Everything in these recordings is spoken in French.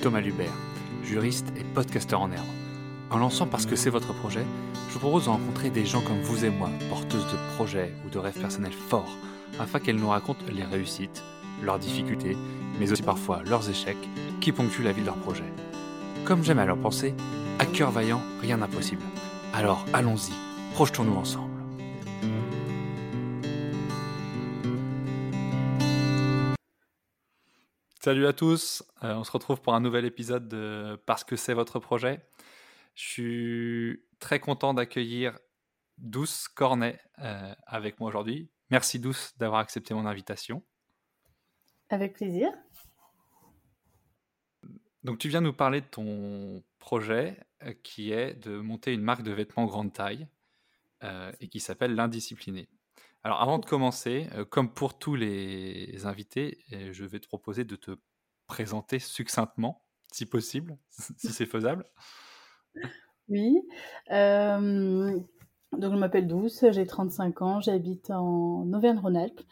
Thomas Lubert, juriste et podcasteur en herbe. En lançant Parce que c'est votre projet, je vous propose de rencontrer des gens comme vous et moi, porteuses de projets ou de rêves personnels forts, afin qu'elles nous racontent les réussites, leurs difficultés, mais aussi parfois leurs échecs qui ponctuent la vie de leur projet. Comme j'aime à leur penser, à cœur vaillant, rien d'impossible. Alors allons-y, projetons-nous ensemble. Salut à tous, euh, on se retrouve pour un nouvel épisode de Parce que c'est votre projet. Je suis très content d'accueillir Douce Cornet euh, avec moi aujourd'hui. Merci Douce d'avoir accepté mon invitation. Avec plaisir. Donc tu viens nous parler de ton projet euh, qui est de monter une marque de vêtements grande taille et qui s'appelle l'Indiscipliné. Alors avant de commencer, euh, comme pour tous les invités, euh, je vais te proposer de te présenter succinctement, si possible, si c'est faisable. Oui. Euh, donc je m'appelle Douce, j'ai 35 ans, j'habite en Auvergne-Rhône-Alpes.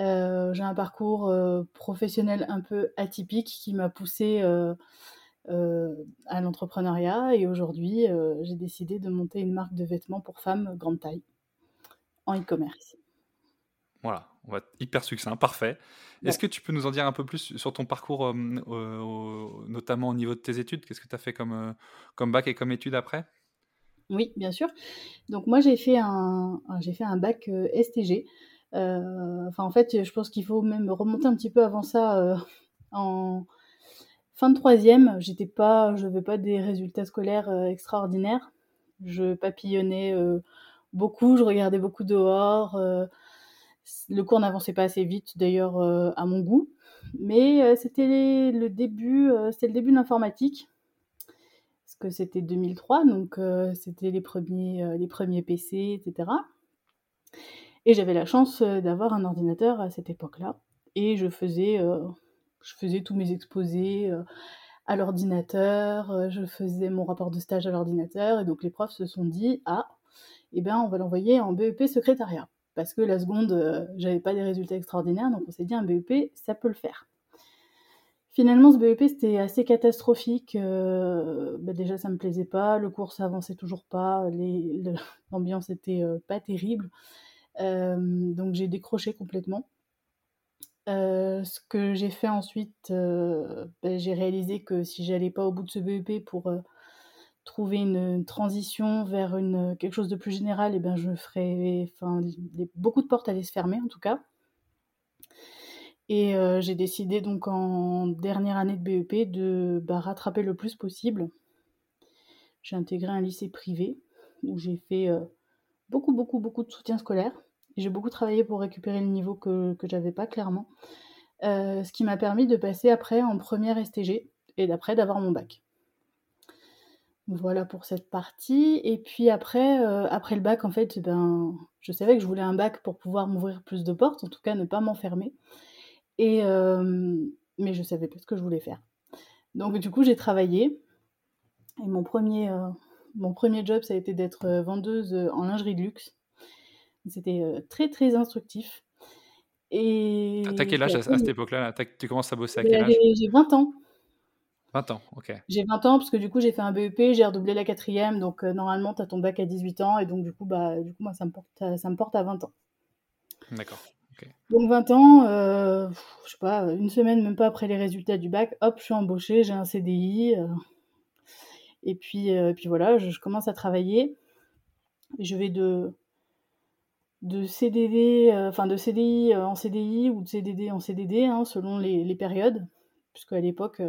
j'ai un parcours professionnel un peu atypique qui m'a poussé à l'entrepreneuriat et aujourd'hui j'ai décidé de monter une marque de vêtements pour femmes grande taille en e-commerce. Voilà, on va être hyper succinct, parfait. Est-ce que tu peux nous en dire un peu plus sur ton parcours, notamment au niveau de tes études? Qu'est-ce que tu as fait comme, comme bac et comme études après? Oui, bien sûr. Donc moi, j'ai fait un, j'ai fait un bac STG. enfin, en fait, je pense qu'il faut même remonter un petit peu avant ça. en fin de troisième, j'étais pas, je n'avais pas des résultats scolaires extraordinaires. Je papillonnais beaucoup, je regardais beaucoup dehors. Euh, le cours n'avançait pas assez vite, d'ailleurs, euh, à mon goût. Mais euh, c'était le début, c'était le début de l'informatique. Parce que c'était 2003, donc c'était les premiers, les premiers PC, etc. Et j'avais la chance d'avoir un ordinateur à cette époque-là. Et je faisais, je faisais tous mes exposés à l'ordinateur, je faisais mon rapport de stage à l'ordinateur, et donc les profs se sont dit, ah, eh ben, on va l'envoyer en BEP secrétariat. Parce que la seconde, euh, j'avais pas des résultats extraordinaires, donc on s'est dit un BEP, ça peut le faire. Finalement, ce BEP, c'était assez catastrophique. Euh, bah, déjà, ça me plaisait pas, le cours, ça avançait toujours pas, l'ambiance était euh, pas terrible. donc j'ai décroché complètement. ce que j'ai fait ensuite, bah, j'ai réalisé que si j'allais pas au bout de ce BEP pour trouver une transition vers une, quelque chose de plus général, et eh ben je ferai, enfin, beaucoup de portes allaient se fermer en tout cas. Et euh, j'ai décidé donc en dernière année de BEP de bah, rattraper le plus possible. J'ai intégré un lycée privé où j'ai fait euh, beaucoup, beaucoup, beaucoup de soutien scolaire. J'ai beaucoup travaillé pour récupérer le niveau que, que j'avais pas clairement. Euh, ce qui m'a permis de passer après en première STG et d'après d'avoir mon bac. Voilà pour cette partie. Et puis après, euh, après le bac, en fait, ben, je savais que je voulais un bac pour pouvoir m'ouvrir plus de portes, en tout cas ne pas m'enfermer. Et euh, mais je savais pas ce que je voulais faire. Donc du coup, j'ai travaillé. Et mon premier, euh, mon premier job, ça a été d'être vendeuse en lingerie de luxe. C'était très très instructif. Et T'as quel âge à, cette époque-là? Tu commences à bosser à quel âge? J'ai 20 ans. 20 ans, ok. J'ai 20 ans parce que du coup j'ai fait un BEP, j'ai redoublé la quatrième, donc euh, normalement tu as ton bac à 18 ans et donc du coup, bah, du coup moi ça me porte à, ça me porte à 20 ans. D'accord. Donc 20 ans, euh, je sais pas, une semaine même pas après les résultats du bac, hop, je suis embauchée, j'ai un CDI. Euh, et puis, puis voilà, je, commence à travailler. Je vais de, de CDD, enfin de CDI en CDI ou de CDD en CDD, hein, selon les, les périodes, puisque à l'époque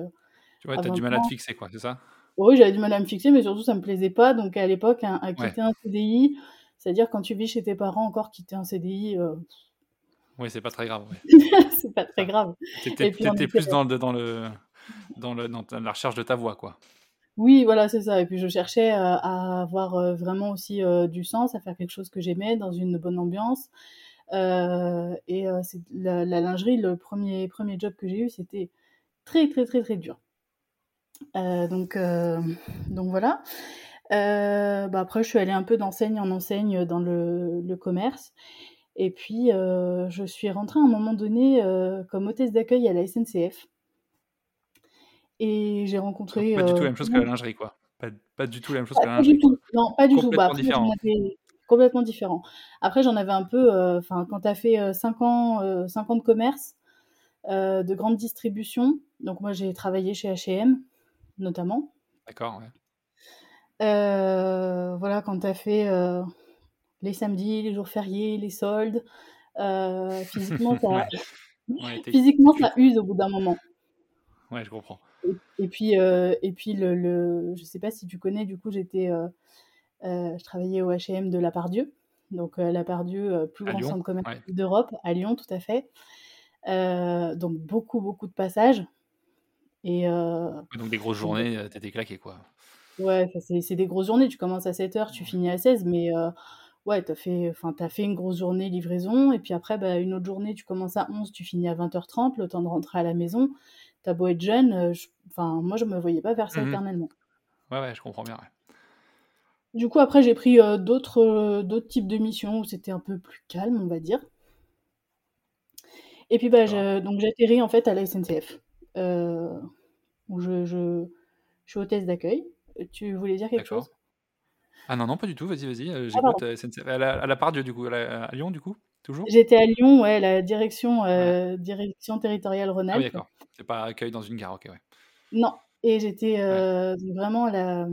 tu vois, tu as du mal à te fixer, quoi, c'est ça? Oui, j'avais du mal à me fixer, mais surtout, ça me plaisait pas. Donc, à l'époque, à quitter un CDI, c'est-à-dire quand tu vis chez tes parents, encore quitter un CDI. Euh... Oui, c'est pas très grave. c'est pas très grave. Tu étais, plus dans, le, dans, le, dans, le, dans la recherche de ta voix, quoi. Oui, voilà, c'est ça. Et puis je cherchais euh, à avoir euh, vraiment aussi euh, du sens, à faire quelque chose que j'aimais dans une bonne ambiance. et c'est la, la, lingerie, le premier, premier job que j'ai eu, c'était très, très, très, très dur. Euh, donc, euh, donc voilà. Euh, bah après, je suis allée un peu d'enseigne en enseigne dans le, le commerce. Et puis, je suis rentrée à un moment donné comme hôtesse d'accueil à la SNCF. Et j'ai rencontré. Pas du tout la même chose que la lingerie, quoi. Pas, du tout la même chose que la lingerie. Pas du tout. Non, pas du tout. Bah, différent. Complètement différent. Après, j'en avais un peu. Enfin, quand tu as fait 5 ans, 5 ans de commerce, de grande distribution, donc moi j'ai travaillé chez H&M notamment. D'accord, ouais. voilà, quand tu as fait les samedis, les jours fériés, les soldes, physiquement, ça, physiquement, ça use au bout d'un moment. Ouais, je comprends. Et, puis, euh, et puis le, le, je sais pas si tu connais, du coup, j'étais, euh, euh, je travaillais au H&M de La Pardieu, donc La Pardieu, plus grand centre commercial d'Europe, à Lyon, tout à fait. donc beaucoup, beaucoup de passages. Et, donc des grosses journées, t'étais claqué, quoi. Ouais, c'est des grosses journées. Tu commences à 7h, tu finis à 16, mais ouais, t'as fait, as fait une grosse journée livraison, et puis après, bah, une autre journée, tu commences à 11, tu finis à 20h30, le temps de rentrer à la maison t'as beau être jeune, euh, enfin, moi, je me voyais pas faire ça mmh éternellement. Ouais, ouais, je comprends bien. Du coup, après, j'ai pris euh, d'autres euh, types de missions où c'était un peu plus calme, on va dire. Et puis, bah, donc j'atterris en fait à la SNCF, où je, je, suis hôtesse d'accueil. Tu voulais dire quelque chose? Ah non, non, pas du tout. Vas-y, vas-y. Ah, j'écoute SNCF. À la, part du coup, à, Lyon, du coup Toujours? J'étais à Lyon, ouais, la direction, direction territoriale Rhône-Alpes. Ah oui, d'accord. C'est pas accueil dans une gare, ok, ouais. Non, et j'étais euh, vraiment à la,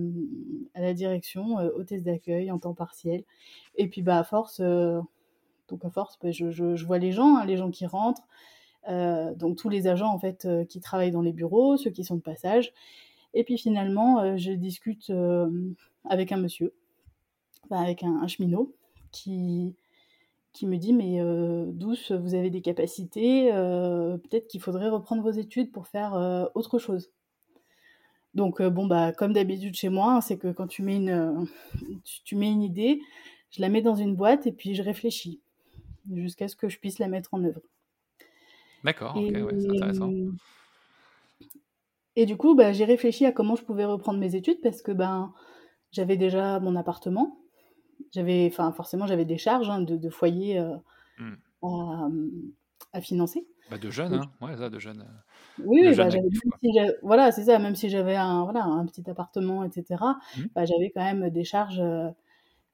à la direction, euh, hôtesse d'accueil en temps partiel. Et puis bah à force, euh, donc à force, bah, je, je, vois les gens, hein, les gens qui rentrent, donc tous les agents en fait qui travaillent dans les bureaux, ceux qui sont de passage. Et puis finalement, je discute avec un monsieur, avec un cheminot, qui, qui me dit mais euh, douce, vous avez des capacités, euh, peut-être qu'il faudrait reprendre vos études pour faire euh, autre chose. Donc bon bah comme d'habitude chez moi, hein, c'est que quand tu mets une tu, mets une idée, je la mets dans une boîte et puis je réfléchis jusqu'à ce que je puisse la mettre en œuvre. D'accord, ouais, c'est intéressant. Et du coup, bah, j'ai réfléchi à comment je pouvais reprendre mes études parce que ben j'avais déjà mon appartement, j'avais, enfin, forcément, j'avais des charges hein, de, de, foyer euh, mmh. à, financer. Bah de jeunes, hein ouais, ça, de jeunes. Euh, oui, bah, voilà, c'est ça. Même si j'avais un, voilà, un petit appartement, etc., bah, j'avais quand même des charges euh,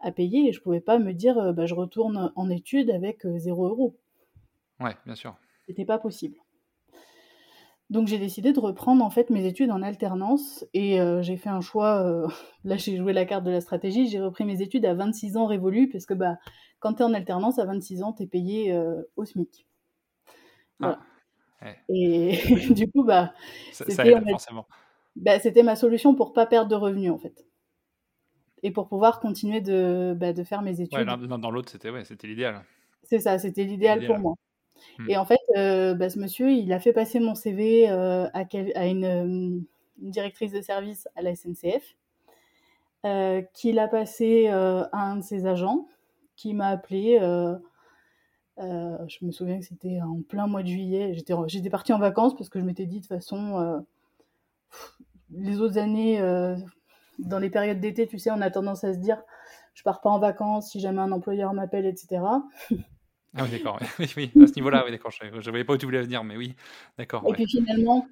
à payer et je pouvais pas me dire, bah, je retourne en études avec 0 euros. Ouais, bien sûr. C'était pas possible. Donc j'ai décidé de reprendre en fait mes études en alternance et euh, j'ai fait un choix. Euh, là j'ai joué la carte de la stratégie. J'ai repris mes études à 26 ans révolus parce que bah quand tu es en alternance à 26 ans, tu es payé euh, au SMIC. Ah, et du coup bah c'était bah, ma solution pour pas perdre de revenus en fait et pour pouvoir continuer de, bah, de faire mes études. Ouais, l'un dans l'autre c'était ouais, c'était l'idéal. C'est ça, c'était l'idéal pour moi. Mmh. Et en fait, euh, bah, ce monsieur, il a fait passer mon CV euh, à, à une, une, directrice de service à la SNCF, euh, qui l'a passé à un de ses agents, qui m'a appelé. je me souviens que c'était en plein mois de juillet. J'étais, j'étais partie en vacances parce que je m'étais dit de toute façon, les autres années, dans les périodes d'été, tu sais, on a tendance à se dire, je pars pas en vacances si jamais un employeur m'appelle, etc. Ah oui, d'accord. Oui, oui, à ce niveau-là, oui, d'accord. Je ne voyais pas où tu voulais venir, mais oui, d'accord. Et puis finalement,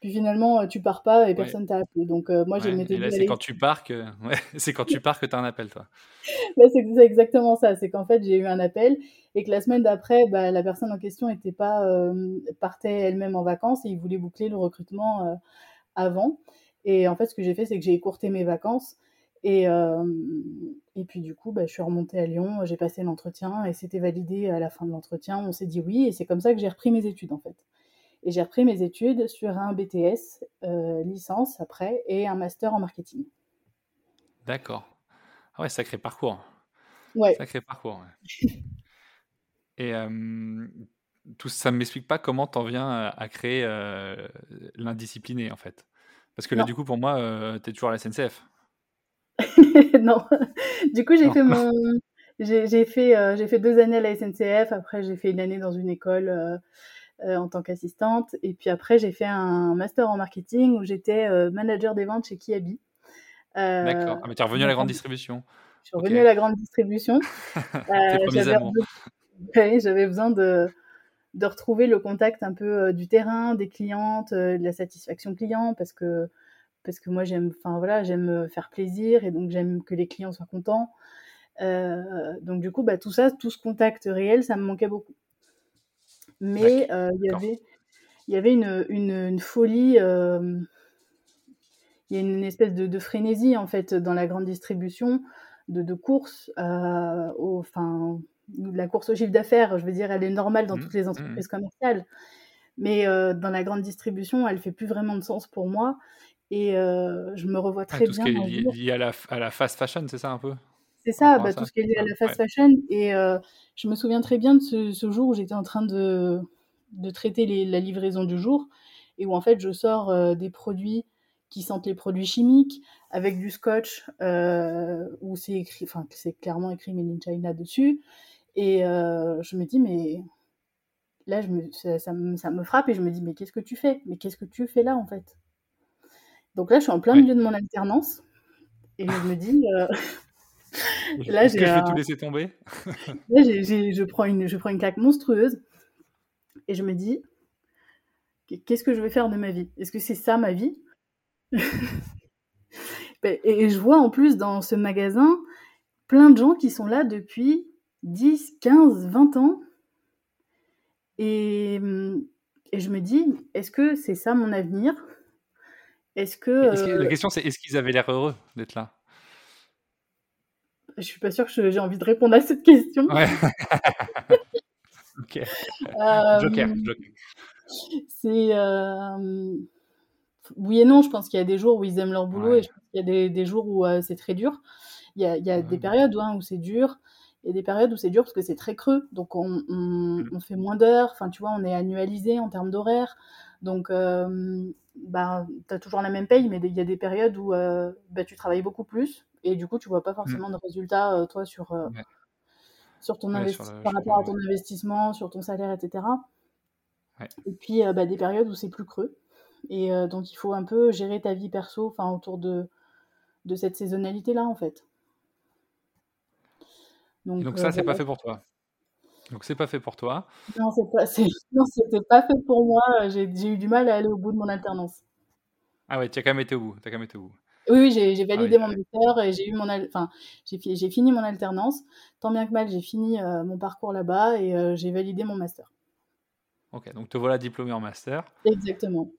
puis finalement, euh, tu pars pas et personne t'a appelé. Donc euh, moi, j'ai dit. C'est quand tu pars que, ouais, c'est quand tu pars que as un appel, toi. bah, c'est exactement ça. C'est qu'en fait, j'ai eu un appel et que la semaine d'après, bah, la personne en question était pas euh, partait elle-même en vacances et il voulait boucler le recrutement avant. Et en fait, ce que j'ai fait, c'est que j'ai écourté mes vacances et, et puis du coup, bah, je suis remontée à Lyon, j'ai passé l'entretien et c'était validé à la fin de l'entretien. On s'est dit oui et c'est comme ça que j'ai repris mes études en fait. Et j'ai repris mes études sur un BTS, licence après, et un master en marketing. D'accord. Ah ouais, sacré parcours. Ouais. Sacré parcours. et tout ça ne m'explique pas comment tu en viens à, créer l'indiscipliné en fait. Parce que là, du coup, pour moi, tu es toujours à la SNCF. non. Du coup, j'ai fait mon. J'ai fait, euh, j'ai fait deux années à la SNCF. Après, j'ai fait une année dans une école euh, euh, en tant qu'assistante. Et puis après, j'ai fait un master en marketing où j'étais manager des ventes chez Kiabi. D'accord. Ah, mais tu es revenu à la grande distribution. Je suis revenue à la grande distribution. j'avais besoin de, de retrouver le contact un peu du terrain, des clientes, de la satisfaction client, parce que parce que moi j'aime, enfin voilà, j'aime faire plaisir et donc j'aime que les clients soient contents. donc du coup, bah, tout ça, tout ce contact réel, ça me manquait beaucoup. Mais il y avait il y avait une, une, folie, il y a une espèce de, frénésie en fait dans la grande distribution de, de course, au, enfin, la course au chiffre d'affaires, je veux dire, elle est normale dans mmh, toutes les mmh. entreprises commerciales, mais dans la grande distribution, elle fait plus vraiment de sens pour moi. Et je me revois très tout bien. Tout ce qui est lié, à, la, à la fast fashion, c'est ça un peu? C'est ça, bah, tout ce qui est lié à la fast fashion. Et je me souviens très bien de ce, ce jour où j'étais en train de, de traiter la livraison du jour et où en fait je sors euh, des produits qui sentent les produits chimiques avec du scotch euh, où c'est écrit, enfin c'est clairement écrit Made in China dessus. Et euh, je me dis mais là je me, ça, me, frappe et je me dis mais qu'est-ce que tu fais? Mais qu'est-ce que tu fais là en fait? Donc là je suis en plein milieu de mon alternance et je me dis là j'ai que je vais tout laisser tomber? Là je prends une je prends une claque monstrueuse et je me dis, qu'est-ce que je vais faire de ma vie? Est-ce que c'est ça ma vie? Ben, Et je vois en plus dans ce magasin plein de gens qui sont là depuis 10, 15, 20 ans. Et, et je me dis, est-ce que c'est ça mon avenir? Est-ce que, La euh, question c'est, est-ce qu'ils avaient l'air heureux d'être là? Je suis pas sûre que j'ai envie de répondre à cette question. Ouais. Ok. Euh, Joker, C'est. Euh, oui et non, je pense qu'il y a des jours où ils aiment leur boulot et je pense qu'il y a des, des jours où c'est très dur. Il y a, il y a des périodes hein, où c'est dur et des périodes où c'est dur parce que c'est très creux. Donc on, on, mm. on fait moins d'heures, enfin tu vois, on est annualisé en termes d'horaire. Donc bah, tu as toujours la même paye, mais il y a des périodes où bah, tu travailles beaucoup plus et du coup tu vois pas mm. forcément de résultats, toi, sur, sur ton par rapport à ton investissement, sur ton salaire, etc. Et puis euh, bah, des périodes où c'est plus creux. Et euh, donc il faut un peu gérer ta vie perso autour de, de cette saisonnalité-là, en fait. Donc, donc ça, euh, c'est pas fait pour toi? Donc c'est pas fait pour toi. Non, c'est pas, c'était pas fait pour moi. J'ai eu du mal à aller au bout de mon alternance. Ah ouais, tu as quand même été au bout. As quand même été au bout. Oui, oui j'ai ah validé mon master et j'ai eu mon, enfin, j'ai fini mon alternance. Tant bien que mal, j'ai fini euh, mon parcours là-bas et euh, j'ai validé mon master. Ok, donc te voilà diplômé en master. Exactement.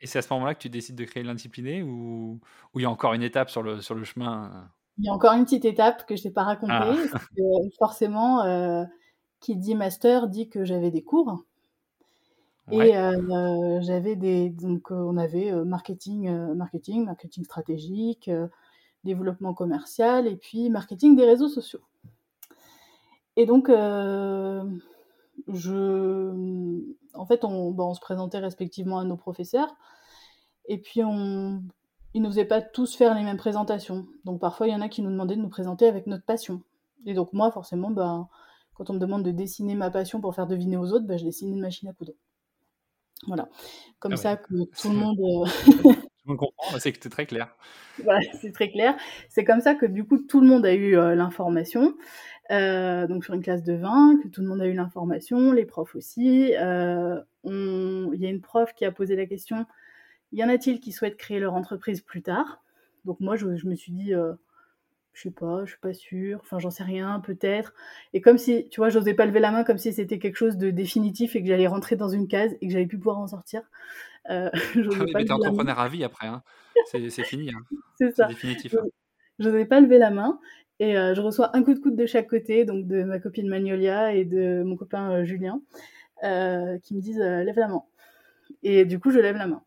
Et c'est à ce moment-là que tu décides de créer l'indiscipliné ou il y a encore une étape sur le, sur le chemin? Il y a encore une petite étape que je t'ai pas racontée. Ah. forcément, euh, qui dit master dit que j'avais des cours. Et euh, j'avais des donc on avait marketing, marketing, marketing stratégique, développement commercial et puis marketing des réseaux sociaux. Et donc je en fait on, bah, on se présentait respectivement à nos professeurs et puis on ils nous faisaient pas tous faire les mêmes présentations. Donc parfois il y en a qui nous demandaient de nous présenter avec notre passion. Et donc moi forcément bah, quand on me demande de dessiner ma passion pour faire deviner aux autres, bah, je dessine une machine à coudre. Voilà. Comme ah ça que tout le monde. Euh, tout comprend, c'est que c'est très clair. Voilà, c'est très clair. C'est comme ça que du coup tout le monde a eu euh, l'information. Euh, donc sur une classe de 20, que tout le monde a eu l'information, les profs aussi. Il y a une prof qui a posé la question y en a-t-il qui souhaitent créer leur entreprise plus tard? Donc moi je, je me suis dit je sais pas, je suis pas sûre, enfin j'en sais rien, peut-être. Et comme si, tu vois, j'osais pas lever la main comme si c'était quelque chose de définitif et que j'allais rentrer dans une case et que j'allais plus pouvoir en sortir. Euh, ah oui, mais t'es entrepreneur à vie après, hein. c'est fini. Hein. c'est ça. définitif. J'osais pas lever la main et euh, je reçois un coup de coude de chaque côté, donc de ma copine Magnolia et de mon copain euh, Julien, euh, qui me disent lève la main. Et du coup, je lève la main.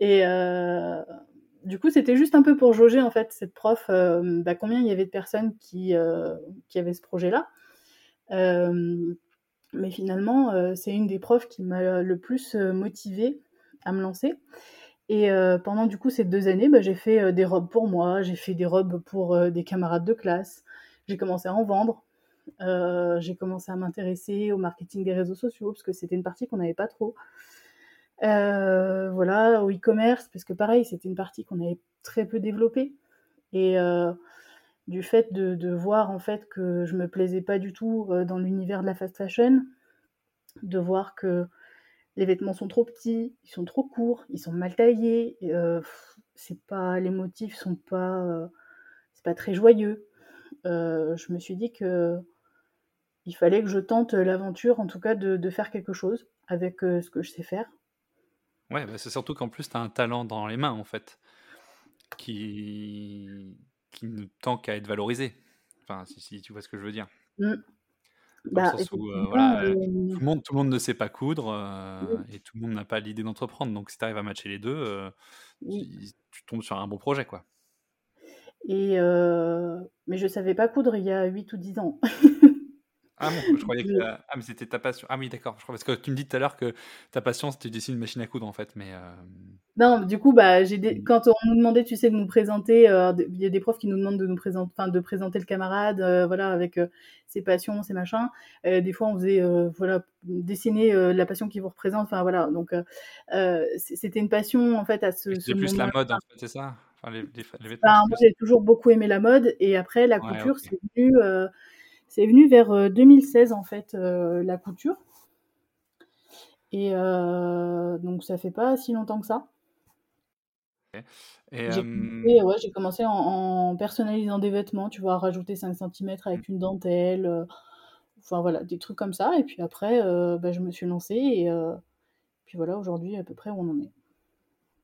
Et du coup, c'était juste un peu pour jauger en fait cette prof, euh, bah, combien il y avait de personnes qui, euh, qui avaient ce projet-là. Euh, mais finalement, c'est une des profs qui m'a le plus motivée à me lancer. Et pendant du coup ces deux années, bah, j'ai fait des robes pour moi, j'ai fait des robes pour des camarades de classe, j'ai commencé à en vendre, j'ai commencé à m'intéresser au marketing des réseaux sociaux parce que c'était une partie qu'on n'avait pas trop. Euh, voilà, au e-commerce, parce que pareil, c'était une partie qu'on avait très peu développée. Et euh, du fait de, voir en fait que je me plaisais pas du tout euh, dans l'univers de la fast fashion, de voir que les vêtements sont trop petits, ils sont trop courts, ils sont mal taillés, pas les motifs sont pas c'est pas très joyeux. Je me suis dit que il fallait que je tente l'aventure, en tout cas de, faire quelque chose avec ce que je sais faire. Ouais, bah, c'est surtout qu'en plus tu as un talent dans les mains en fait, qui qui ne tend qu'à être valorisé. Enfin, si, tu vois ce que je veux dire. Mmh. Bah, euh, euh, tout, le monde, tout le monde ne sait pas coudre euh, et tout le monde n'a pas l'idée d'entreprendre. Donc, si tu arrives à matcher les deux, tu, tombes sur un bon projet. quoi. Et Mais je savais pas coudre il y a 8 ou 10 ans. Ah bon, je croyais que. Ah, mais c'était ta passion. Ah oui, d'accord. Je crois parce que tu me dis tout à l'heure que ta passion, c'était dessiner une machine à coudre, en fait. Mais. Euh, non, du coup, bah, j'ai des... quand on nous demandait, tu sais, de nous présenter, euh, il y a des profs qui nous demandent de nous présenter, enfin, de présenter le camarade, euh, voilà, avec ses passions, ses machins. des fois, on faisait, voilà, dessiner la passion qui vous représente. Enfin, voilà. Donc, c'était une passion, en fait, à ce. C'est plus la mode, en fait, c'est ça? Enfin, les, les, moi, j'ai toujours beaucoup aimé la mode, et après, la couture, c'est venu c'est venu vers 2016 euh, en fait, euh, la couture. Et euh, donc ça fait pas si longtemps que ça. J'ai commencé, en, personnalisant des vêtements, tu vois, rajouter 5 cm avec une dentelle, enfin voilà, des trucs comme ça. Et puis après, bah, je me suis lancée et puis voilà, aujourd'hui à peu près où on en est.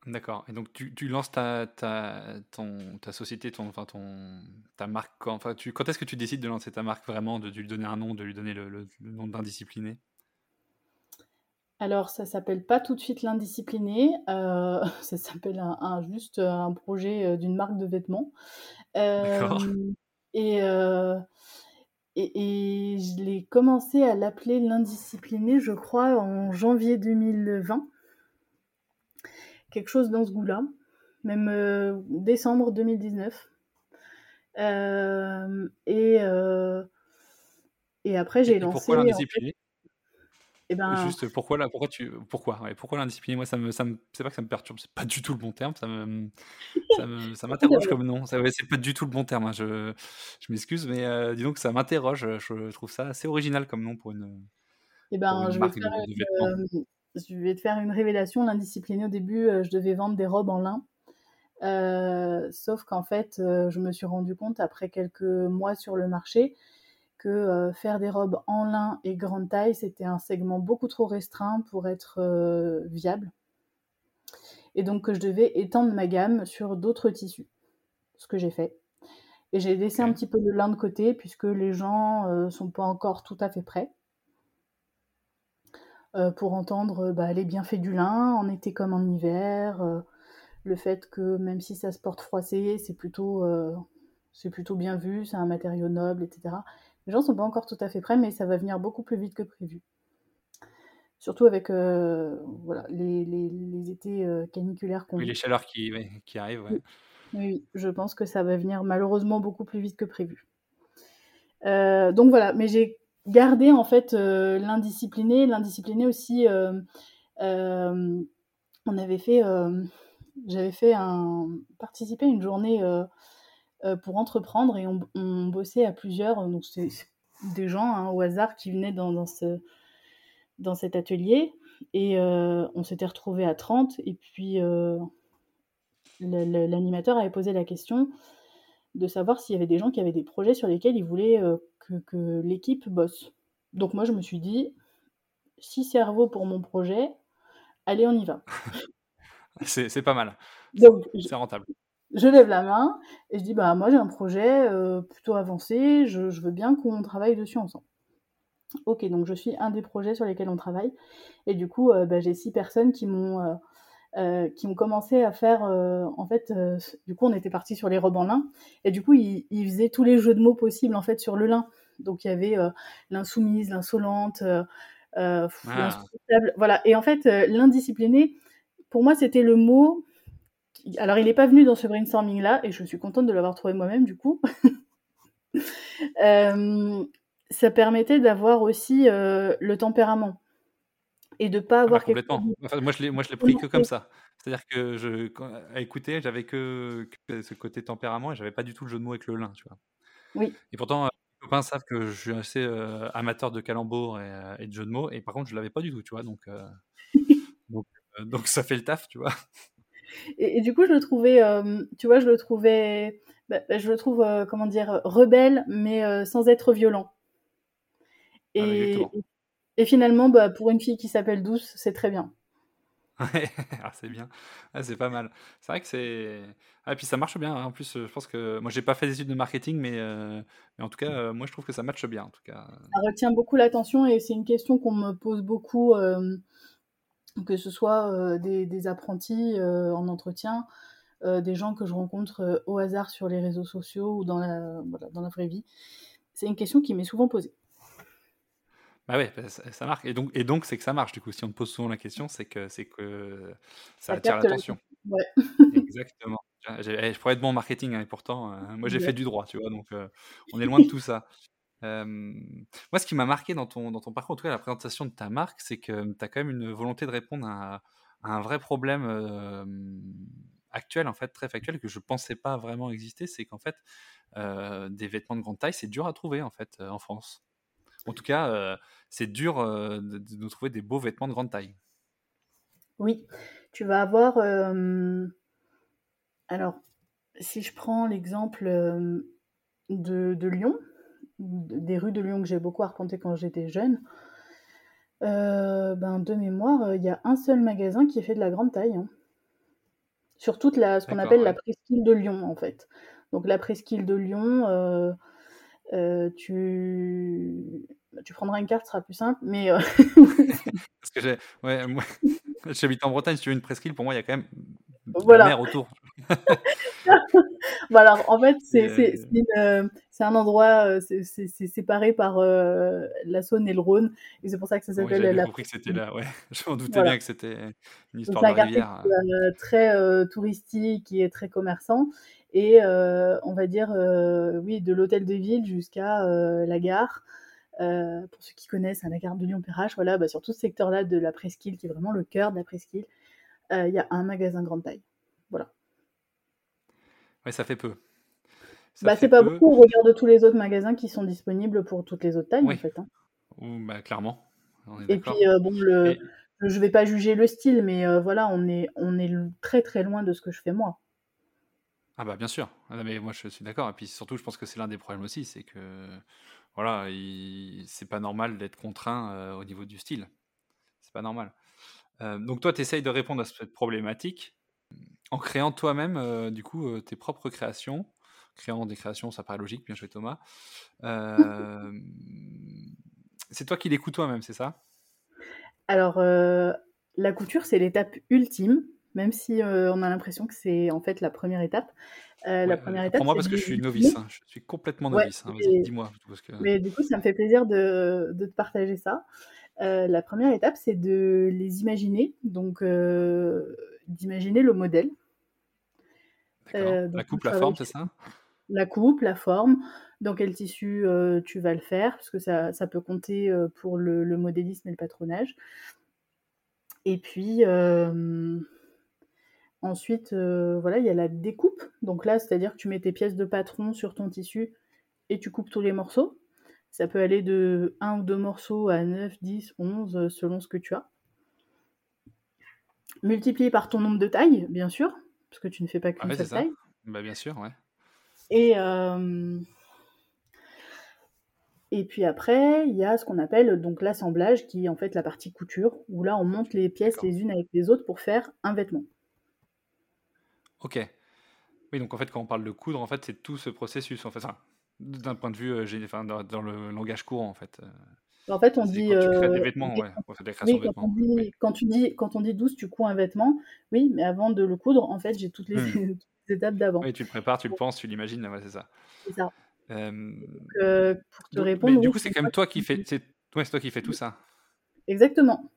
D'accord. Et donc tu, tu lances ta, ta, ton, ta société, ton, enfin ton, ta marque quand, enfin, tu, quand est-ce que tu décides de lancer ta marque vraiment, de, lui donner un nom, de lui donner le, le, nom d'indiscipliné? Alors ça s'appelle pas tout de suite l'indiscipliné, euh, ça s'appelle un, juste un projet euh, d'une marque de vêtements. D'accord. Euh, et, et, et je l'ai commencé à l'appeler l'indiscipliné, je crois, en janvier 2020 quelque chose dans ce goût-là, même euh, décembre 2019. Euh, et, euh, et après, j'ai lancé. Pourquoi l'indiscipliné et eh ben... Juste pourquoi là, pourquoi tu, pourquoi, pourquoi l'indiscipliné Moi, ça me, ça me, c'est pas que ça me perturbe, c'est pas du tout le bon terme. Ça me, ça, m'interroge comme nom. Ça, c'est pas du tout le bon terme. Hein, je, je m'excuse, mais disons que ça m'interroge. Je, trouve ça assez original comme nom pour une. Et eh ben, je vais, faire je vais te faire une révélation. L'indiscipliné, au début, euh, je devais vendre des robes en lin. Euh, sauf qu'en fait, euh, je me suis rendu compte après quelques mois sur le marché que faire des robes en lin et grande taille, c'était un segment beaucoup trop restreint pour être viable. Et donc que je devais étendre ma gamme sur d'autres tissus. Ce que j'ai fait. Et j'ai laissé un petit peu le lin de côté puisque les gens ne sont pas encore tout à fait prêts. Euh, pour entendre bah, les bienfaits du lin en été comme en hiver, euh, le fait que même si ça se porte froissé, c'est plutôt, euh, c'est plutôt bien vu, c'est un matériau noble, etc. Les gens sont pas encore tout à fait prêts, mais ça va venir beaucoup plus vite que prévu. Surtout avec voilà, les, les, les étés caniculaires qu'on Oui, les chaleurs qui, qui arrivent, ouais. Oui, je pense que ça va venir malheureusement beaucoup plus vite que prévu. donc voilà, mais j'ai garder en fait euh, l'indiscipliné. L'indiscipliné aussi, euh, euh, on avait fait, j'avais fait un, participer à une journée pour entreprendre et on, bossait à plusieurs. Donc c'est des gens hein, au hasard qui venaient dans, ce, dans cet atelier et on s'était retrouvés à 30 et puis l'animateur avait posé la question de savoir s'il y avait des gens qui avaient des projets sur lesquels ils voulaient que, l'équipe bosse. Donc moi, je me suis dit, si cerveau pour mon projet, allez, on y va. c'est pas mal. C'est rentable. Je lève la main et je dis, bah moi j'ai un projet euh, plutôt avancé, je, veux bien qu'on travaille dessus ensemble. Ok, donc je suis un des projets sur lesquels on travaille. Et du coup, euh, bah, j'ai six personnes qui m'ont euh, qui ont commencé à faire, en fait, du coup, on était parti sur les robes en lin, et du coup, ils, faisaient tous les jeux de mots possibles, en fait, sur le lin. Donc il y avait euh, l'insoumise, l'insolente, euh, euh ah. voilà. Et en fait, l'indiscipliné, pour moi, c'était le mot. Alors, il n'est pas venu dans ce brainstorming là, et je suis contente de l'avoir trouvé moi-même du coup. ça permettait d'avoir aussi le tempérament et de pas ah bah, avoir complètement. moi je l'ai moi je l'ai pris que comme ça. C'est-à-dire que je à écouter, j'avais que, ce côté tempérament et j'avais pas du tout le jeu de mots avec le lin, tu vois. Oui. Et pourtant copains savent que je suis assez euh, amateur de calembours et, euh, et, de jeux de mots, et par contre, je l'avais pas du tout, tu vois, donc, euh, donc, donc, ça fait le taf, tu vois. Et, et du coup, je le trouvais, tu vois, je le trouvais, bah, bah, je le trouve, comment dire, rebelle, mais sans être violent. Ah, et, ah, et finalement, bah, pour une fille qui s'appelle Douce, c'est très bien. Ouais, ah, c'est bien. Ah, c'est pas mal. C'est vrai que c'est. Ah, et puis ça marche bien. Hein. En plus, je pense que moi, j'ai pas fait des études de marketing, mais, euh, mais en tout cas, euh, moi, je trouve que ça matche bien. En tout cas. Ça retient beaucoup l'attention et c'est une question qu'on me pose beaucoup, euh, que ce soit des, des, apprentis en entretien, des gens que je rencontre au hasard sur les réseaux sociaux ou dans la, voilà, dans la vraie vie. C'est une question qui m'est souvent posée. Bah ouais, bah, ça, marque. Et donc, et donc, c'est que ça marche. Du coup, si on te pose souvent la question, c'est que, c'est que ça, attire l'attention. Ouais. Exactement. Eh, je pourrais être bon en marketing, hein, et pourtant, euh, moi, j'ai fait du droit, tu vois. Donc, euh, on est loin de tout ça. moi, ce qui m'a marqué dans ton, dans ton parcours, en tout cas, la présentation de ta marque, c'est que tu as quand même une volonté de répondre à, un vrai problème actuel, en fait, très factuel, que je pensais pas vraiment exister. C'est qu'en fait, euh, des vêtements de grande taille, c'est dur à trouver, en fait, en France. En tout cas, euh, c'est dur euh, de, nous trouver des beaux vêtements de grande taille. Oui, tu vas avoir. Euh, alors, si je prends l'exemple de, Lyon, des rues de Lyon que j'ai beaucoup arpenté quand j'étais jeune, ben, de mémoire, il y a un seul magasin qui fait de la grande taille. Hein. Sur toute la, ce qu'on appelle la presqu'île de Lyon, en fait. Donc, la presqu'île de Lyon, euh, tu tu prendras une carte, ce sera plus simple, mais... Euh, Parce que j'ai... Ouais, moi, j'habite en Bretagne, si tu veux une presqu'île, pour moi, il y a quand même voilà. la mer autour. voilà, en fait, c'est, c'est, euh, c'est, un endroit, c'est, séparé par la Saône et le Rhône, et c'est pour ça que ça s'appelle oui, la... compris que c'était là, ouais. Je m'en doutais bien que c'était une histoire Donc, de rivière. très touristique, qui est très commerçant, et euh, on va dire, euh, oui, de l'hôtel de ville jusqu'à euh, la gare. pour ceux qui connaissent la gare de Lyon-Perrache, voilà, bah, sur tout ce secteur-là de la presqu'île, qui est vraiment le cœur de la presqu'île, il y a un magasin grande taille. Voilà. Oui, ça fait peu. bah, c'est pas beaucoup au regard de tous les autres magasins qui sont disponibles pour toutes les autres tailles, en fait. Hein. Bah, clairement. Et puis, bon, le, je vais pas juger le style, mais voilà, on est, on est très très loin de ce que je fais moi. Ah bah bien sûr. Ah mais moi je suis d'accord. Et puis surtout, je pense que c'est l'un des problèmes aussi, c'est que voilà, c'est pas normal d'être contraint euh, au niveau du style. C'est pas normal. Euh, donc toi, tu essayes de répondre à cette problématique en créant toi-même euh, du coup tes propres créations. Créant des créations, ça paraît logique, bien joué Thomas. c'est toi qui les toi-même, c'est ça? Alors, la couture, c'est l'étape ultime même si euh, on a l'impression que c'est en fait la première étape. Euh, la première étape. Pour moi, parce que je suis novice, hein. je suis complètement novice. Hein. dis-moi. Mais du coup, ça me fait plaisir de, de te partager ça. Euh, la première étape, c'est de les imaginer, donc d'imaginer le modèle. la coupe, la forme, c'est ça? La coupe, la forme, dans quel tissu tu vas le faire, parce que ça, ça peut compter pour le, le, modélisme et le patronage. Et puis, Ensuite, euh, voilà, il y a la découpe. Donc là, c'est-à-dire que tu mets tes pièces de patron sur ton tissu et tu coupes tous les morceaux. Ça peut aller de 1 ou 2 morceaux à 9, 10, 11, selon ce que tu as. Multiplié par ton nombre de tailles, bien sûr, parce que tu ne fais pas qu'une ah seule taille. Bah, bien sûr, ouais. Et, euh, et puis après, il y a ce qu'on appelle donc l'assemblage, qui est en fait la partie couture, où là, on monte les pièces les unes avec les autres pour faire un vêtement. Ok. Oui, donc en fait, quand on parle de coudre, en fait, c'est tout ce processus. En fait, d'un point de vue, euh, enfin, dans, le langage courant, en fait. Euh, en fait, on dit. Quand tu crées des vêtements, ouais. De vêtements. Quand, tu dis, quand on dit douce, tu couds un vêtement. Oui, mais avant de le coudre, en fait, j'ai toutes les, hmm. étapes d'avant. Oui, tu le prépares, tu le penses, tu l'imagines, ouais, c'est ça. C'est ça. Euh, pour te répondre. Mais du coup, c'est quand même toi qui fais, c'est toi qui fais tout ça. Exactement.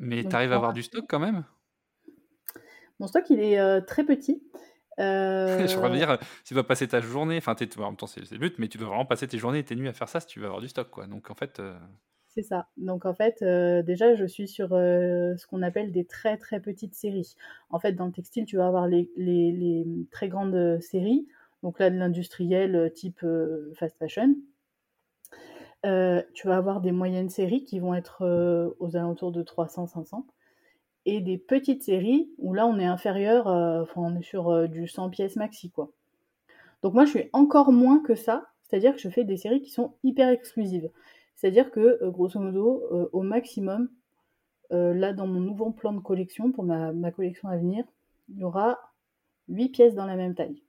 Mais tu arrives à avoir du stock quand même? Mon stock, il est euh, très petit. Euh... je voudrais dire, tu dois passer ta journée, enfin, en même temps, c'est le but, mais tu dois vraiment passer tes journées et tes nuits à faire ça si tu veux avoir du stock, quoi. Donc, en fait. Euh, c'est ça. Donc, en fait, euh, déjà, je suis sur ce qu'on appelle des très, très petites séries. En fait, dans le textile, tu vas avoir les, les, les très grandes séries. donc là de l'industriel type fast fashion. tu vas avoir des moyennes séries qui vont être aux alentours de 300-500 et des petites séries où là on est inférieur, enfin on est sur du 100 pièces maxi quoi. Donc moi je suis encore moins que ça, c'est-à-dire que je fais des séries qui sont hyper exclusives. C'est-à-dire que grosso modo au maximum, là dans mon nouveau plan de collection pour ma, ma collection à venir, il y aura 8 pièces dans la même taille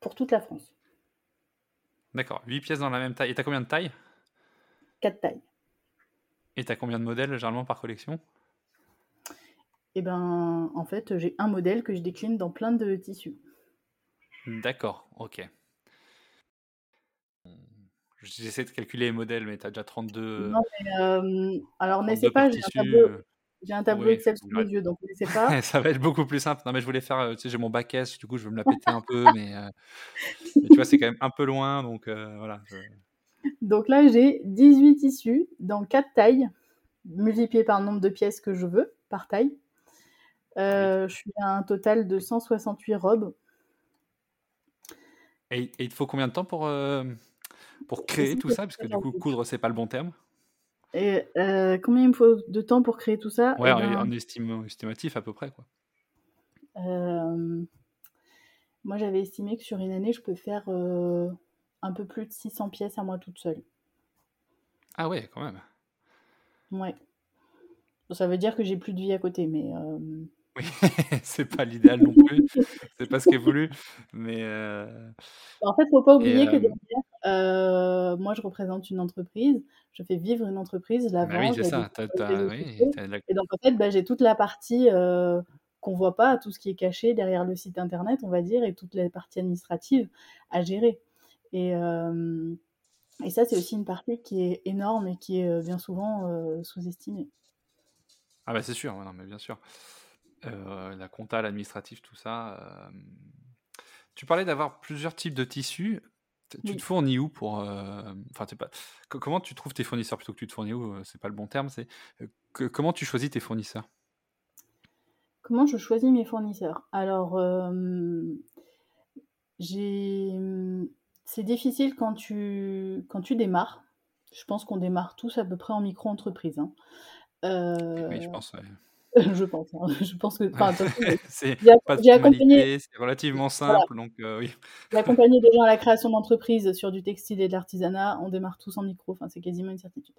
pour toute la France. D'accord, 8 pièces dans la même taille. Et tu as combien de tailles? 4 tailles. Et tu as combien de modèles généralement par collection? Eh ben, en fait, j'ai un modèle que je décline dans plein de tissus. D'accord, ok. J'essaie de calculer les modèles, mais tu as déjà 32. Non, mais euh, alors n'essaie pas, j'ai un tableau, j'ai un tableau Excel sous les yeux, donc n'essaie pas. ça va être beaucoup plus simple. Non, mais je voulais faire, euh, tu sais, j'ai mon bac S, du coup, je veux me la péter un peu, mais, euh, mais tu vois, c'est quand même un peu loin, donc voilà. Donc là, j'ai 18 tissus dans 4 tailles, multipliés par le nombre de pièces que je veux, par taille. Ah je suis à un total de 168 robes. Et, il te faut combien de temps pour, pour créer tout ça? Parce que du coup, coudre, c'est pas le bon terme. Et euh, combien il me faut de temps pour créer tout ça? Ouais, eh en, estime, estimatif à peu près. quoi. Euh, moi, j'avais estimé que sur une année, je peux faire euh, un peu plus de 600 pièces à moi toute seule. Ah ouais, quand même. Ouais. Ça veut dire que j'ai plus de vie à côté, mais oui, c'est pas l'idéal non plus. c'est pas ce qui est voulu. Mais euh, En fait, faut pas oublier que derrière, euh, moi, je représente une entreprise, je fais vivre une entreprise, la bah oui, c'est ça. Et donc, en fait, bah, j'ai toute la partie euh, qu'on voit pas, tout ce qui est caché derrière le site internet, on va dire, et toute la partie administrative à gérer. Et, et ça, c'est aussi une partie qui est énorme et qui est bien souvent sous-estimée. Ah bah c'est sûr, non, mais bien sûr. Euh, la compta, l'administratif, tout ça. Euh, tu parlais d'avoir plusieurs types de tissus. Tu te fournis où pour. Euh, enfin, pas... Comment tu trouves tes fournisseurs plutôt que tu te fournis où C'est pas le bon terme. C'est comment tu choisis tes fournisseurs? Comment je choisis mes fournisseurs? Alors, j'ai. C'est difficile quand tu quand tu démarres. Je pense qu'on démarre tous à peu près en micro-entreprise. Hein. Oui, je pense. je pense. Hein. Je pense que. c'est pas accompagné. C'est relativement simple, donc euh, oui. J'ai accompagné des gens à la création d'entreprises sur du textile et de l'artisanat. On démarre tous en micro. Enfin, c'est quasiment une certitude.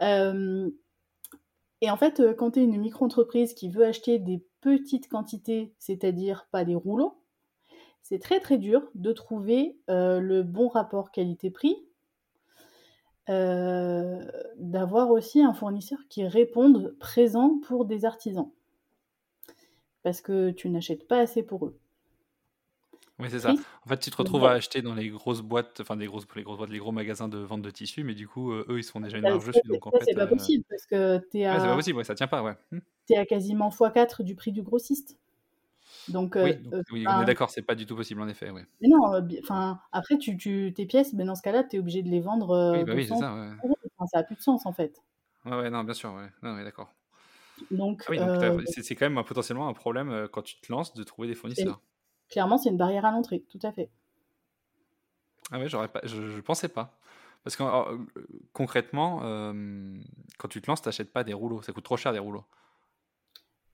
et en fait, euh, quand tu es une micro-entreprise qui veut acheter des petites quantités, c'est-à-dire pas des rouleaux, c'est très très dur de trouver euh, le bon rapport qualité-prix euh, d'avoir aussi un fournisseur qui réponde présent pour des artisans. Parce que tu n'achètes pas assez pour eux. Oui, c'est ça. En fait, tu te retrouves à acheter dans les grosses boîtes, enfin des grosses, les grosses boîtes, les gros magasins de vente de tissus, mais du coup, euh, eux, ils sont déjà une marge dessus. Donc, en fait, c'est pas euh, possible parce que tu es à. c'est pas possible, ça tient pas, ouais. Mmh. Tu es à quasiment x4 du prix du grossiste. Donc, oui, on est d'accord, c'est pas du tout possible en effet. Mais non, enfin, après, tu, tu, tes pièces, ben, dans ce cas-là, tu es obligé de les vendre. oui, bah oui, c'est ça. Ouais. ça a plus de sens en fait. Ouais, ouais, non, bien sûr, ouais, non, ouais d'accord. Donc, ah c'est quand même potentiellement un problème quand tu te lances de trouver des fournisseurs. Clairement, c'est une barrière à l'entrée, tout à fait. Ah ouais, j'aurais pas, je, je, pensais pas. Parce que concrètement, quand tu te lances, tu n'achètes pas des rouleaux. Ça coûte trop cher des rouleaux.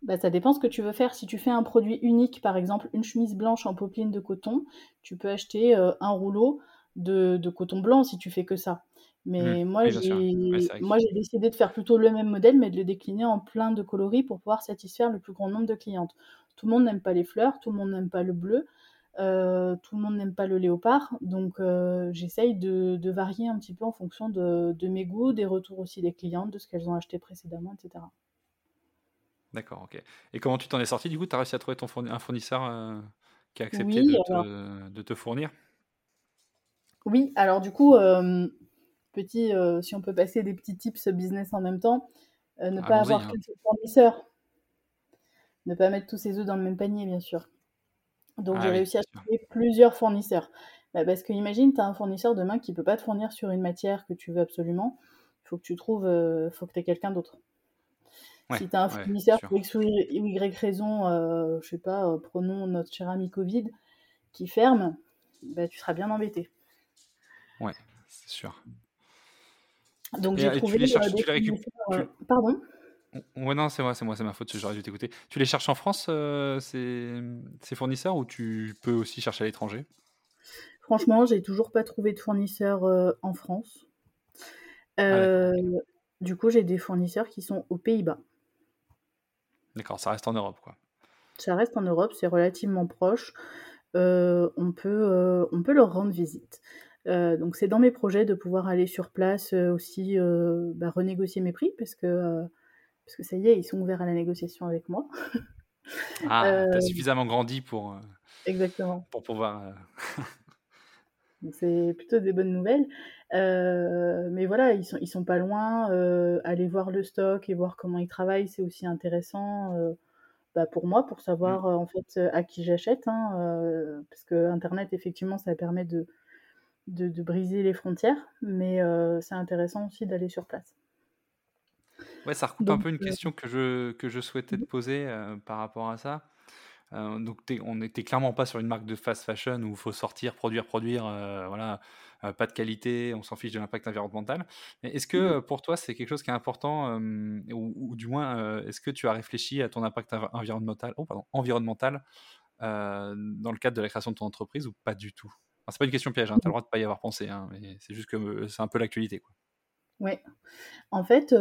Bah, ça dépend ce que tu veux faire. Si tu fais un produit unique, par exemple une chemise blanche en popeline de coton, tu peux acheter euh, un rouleau de, coton blanc si tu fais que ça. Mais mmh. moi, j'ai décidé de faire plutôt le même modèle, mais de le décliner en plein de coloris pour pouvoir satisfaire le plus grand nombre de clientes. Tout le monde n'aime pas les fleurs, tout le monde n'aime pas le bleu, euh, tout le monde n'aime pas le léopard. Donc, euh, j'essaye de, varier un petit peu en fonction de, de mes goûts, des retours aussi des clientes, de ce qu'elles ont acheté précédemment, etc. D'accord, ok. Et comment tu t'en es sorti du coup? Tu as réussi à trouver ton un fournisseur euh, qui a accepté de, te, fournir? Oui, alors du coup, euh, petit, euh, si on peut passer des petits tips business en même temps, ne pas avoir hein. qu'un seul fournisseur. Ne pas mettre tous ses œufs dans le même panier, bien sûr. Donc ah j'ai réussi à trouver plusieurs fournisseurs. Bah, parce que imagine, tu as un fournisseur demain qui ne peut pas te fournir sur une matière que tu veux absolument. Il faut que tu trouves, il faut que tu aies quelqu'un d'autre si tu as un fournisseur pour X ou Y raison, euh, je sais pas, euh, prenons notre cher ami Covid, qui ferme, bah, tu seras bien embêté. Ouais, c'est sûr. Donc j'ai trouvé les Pardon? Ouais, non, c'est moi, c'est moi, c'est ma faute, j'aurais dû t'écouter. Tu les cherches en France, ces, ces fournisseurs, ou tu peux aussi chercher à l'étranger? Franchement, j'ai toujours pas trouvé de fournisseurs en France. Ah, du coup, j'ai des fournisseurs qui sont aux Pays-Bas. D'accord, ça reste en Europe, quoi. Ça reste en Europe, c'est relativement proche. on, peut, on peut leur rendre visite. donc c'est dans mes projets de pouvoir aller sur place aussi bah, renégocier mes prix parce que, parce que ça y est, ils sont ouverts à la négociation avec moi. ah, tu as suffisamment grandi pour, exactement. pour pouvoir c'est plutôt des bonnes nouvelles. Euh, mais voilà, ils sont, ils sont pas loin. Euh, aller voir le stock et voir comment ils travaillent, c'est aussi intéressant euh, bah pour moi, pour savoir mmh. en fait à qui j'achète. Hein, parce que Internet, effectivement, ça permet de, de, de briser les frontières. Mais c'est intéressant aussi d'aller sur place. Ouais, ça recoupe un peu une question que je, que je souhaitais te poser par rapport à ça. Donc on n'était clairement pas sur une marque de fast fashion où il faut sortir, produire, produire, voilà, pas de qualité, on s'en fiche de l'impact environnemental. Est-ce que pour toi c'est quelque chose qui est important ou, du moins est-ce que tu as réfléchi à ton impact environnemental, oh, pardon, environnemental dans le cadre de la création de ton entreprise ou pas du tout? C'est pas une question piège, hein, tu as le droit de pas y avoir pensé, hein, mais c'est juste que c'est un peu l'actualité. Oui, en fait,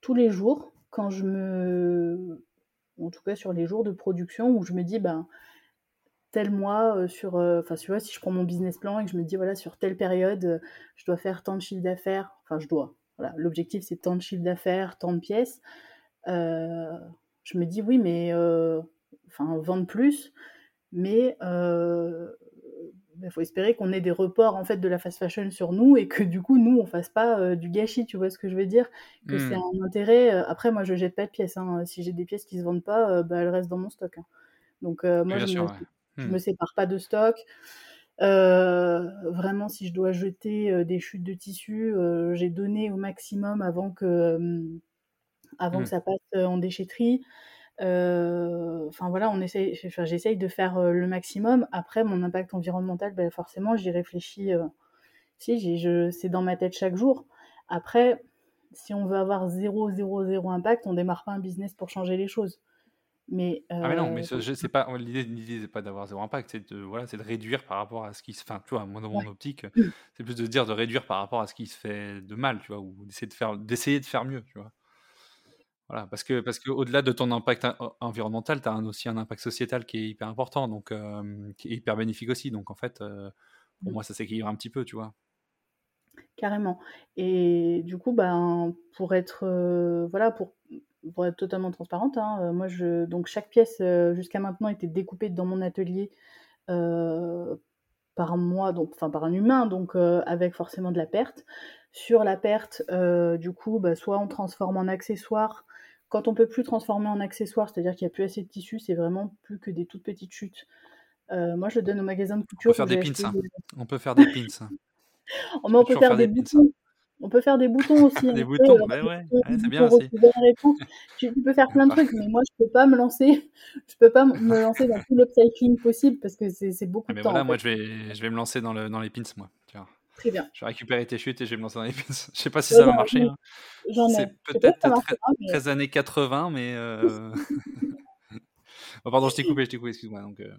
tous les jours, quand je me en tout cas sur les jours de production où je me dis, ben, tel mois, euh, sur, euh, enfin, tu vois, si je prends mon business plan et que je me dis, voilà, sur telle période, euh, je dois faire tant de chiffre d'affaires, enfin, je dois, voilà, l'objectif c'est tant de chiffre d'affaires, tant de pièces, je me dis, oui, mais, enfin, vendre plus, mais il faut espérer qu'on ait des reports en fait de la fast fashion sur nous et que du coup nous on fasse pas euh, du gâchis tu vois ce que je veux dire que c'est mmh. un intérêt après moi je jette pas de pièces hein. si j'ai des pièces qui se vendent pas euh, bah, elles restent dans mon stock hein. donc moi je, me, me, mmh. sépare pas de stock vraiment si je dois jeter des chutes de tissu j'ai donné au maximum avant que avant que mmh. ça passe en déchetterie Enfin voilà, on essaye, j'essaye de faire le maximum. Après, mon impact environnemental, ben, forcément, j'y réfléchis. si, c'est dans ma tête chaque jour. Après, si on veut avoir 0, 0, 0 impact, on démarre pas un business pour changer les choses. Mais, Ah mais non, mais c'est pas l'idée, l'idée c'est pas d'avoir zéro impact, c'est de voilà, c'est de réduire par rapport à ce qui se, enfin, tu vois, moi dans mon optique, c'est plus de dire de réduire par rapport à ce qui se fait de mal, tu vois, ou d'essayer de faire, d'essayer de faire mieux, tu vois. Voilà, parce que parce qu'au-delà de ton impact environnemental, tu as aussi un impact sociétal qui est hyper important, donc qui est hyper bénéfique aussi. Donc en fait, pour mmh. moi, ça s'équilibre un petit peu, tu vois. Carrément. Et du coup, ben, pour être voilà, pour, pour être totalement transparente, hein, moi je donc chaque pièce jusqu'à maintenant était découpée dans mon atelier par moi, donc enfin par un humain, donc avec forcément de la perte. Sur la perte, du coup, bah, soit on transforme en accessoire quand on peut plus transformer en accessoire, c'est-à-dire qu'il n'y a plus assez de tissu, c'est vraiment plus que des toutes petites chutes. Euh, moi, je le donne au magasin de couture. On peut faire des pins. Hein. On peut faire des pins. on, on peut faire, des, boutons. On peut faire des boutons aussi. des boutons, ouais, ouais. c'est bien aussi. Tu, peux faire plein de trucs, mais moi, je peux pas me lancer. Je peux pas me lancer dans tout l'upcycling possible parce que c'est beaucoup ah, de mais temps. Voilà, moi, je vais, je vais me lancer dans, le, dans les pins, moi. Très bien. Je vais récupérer tes chutes et je vais me lancer dans les pins. Je sais pas si ça va marcher. Hein. C'est peut-être 13 années 80, mais. Euh... oh, pardon, je t'ai coupé, je t'ai coupé, excuse-moi. Donc, euh...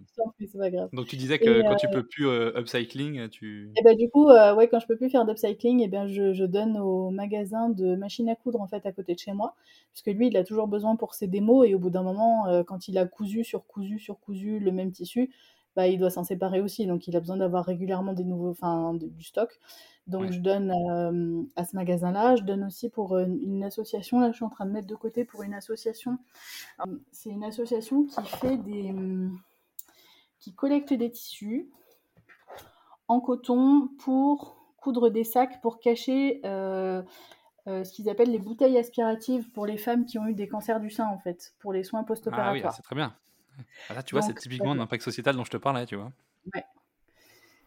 pas grave. donc tu disais que quand tu euh, peux plus upcycling, tu. Et eh ben, du coup, euh, ouais, quand je peux plus faire d'upcycling, et eh bien, je, je, donne au magasin de machines à coudre en fait à côté de chez moi, parce que lui, il a toujours besoin pour ses démos et au bout d'un moment, quand il a cousu sur cousu sur cousu le même tissu, bah, il doit s'en séparer aussi. Donc, il a besoin d'avoir régulièrement des nouveaux, enfin, du stock. Donc, je donne euh, à ce magasin-là. Je donne aussi pour euh, une, association. Là, je suis en train de mettre de côté pour une association. C'est une association qui fait des. qui collecte des tissus en coton pour coudre des sacs pour cacher euh, ce qu'ils appellent les bouteilles aspiratives pour les femmes qui ont eu des cancers du sein, en fait, pour les soins post-opératoires. Ah oui, c'est très bien. Ah, là, tu vois, c'est typiquement un impact sociétal dont je te parlais, tu vois. Ouais.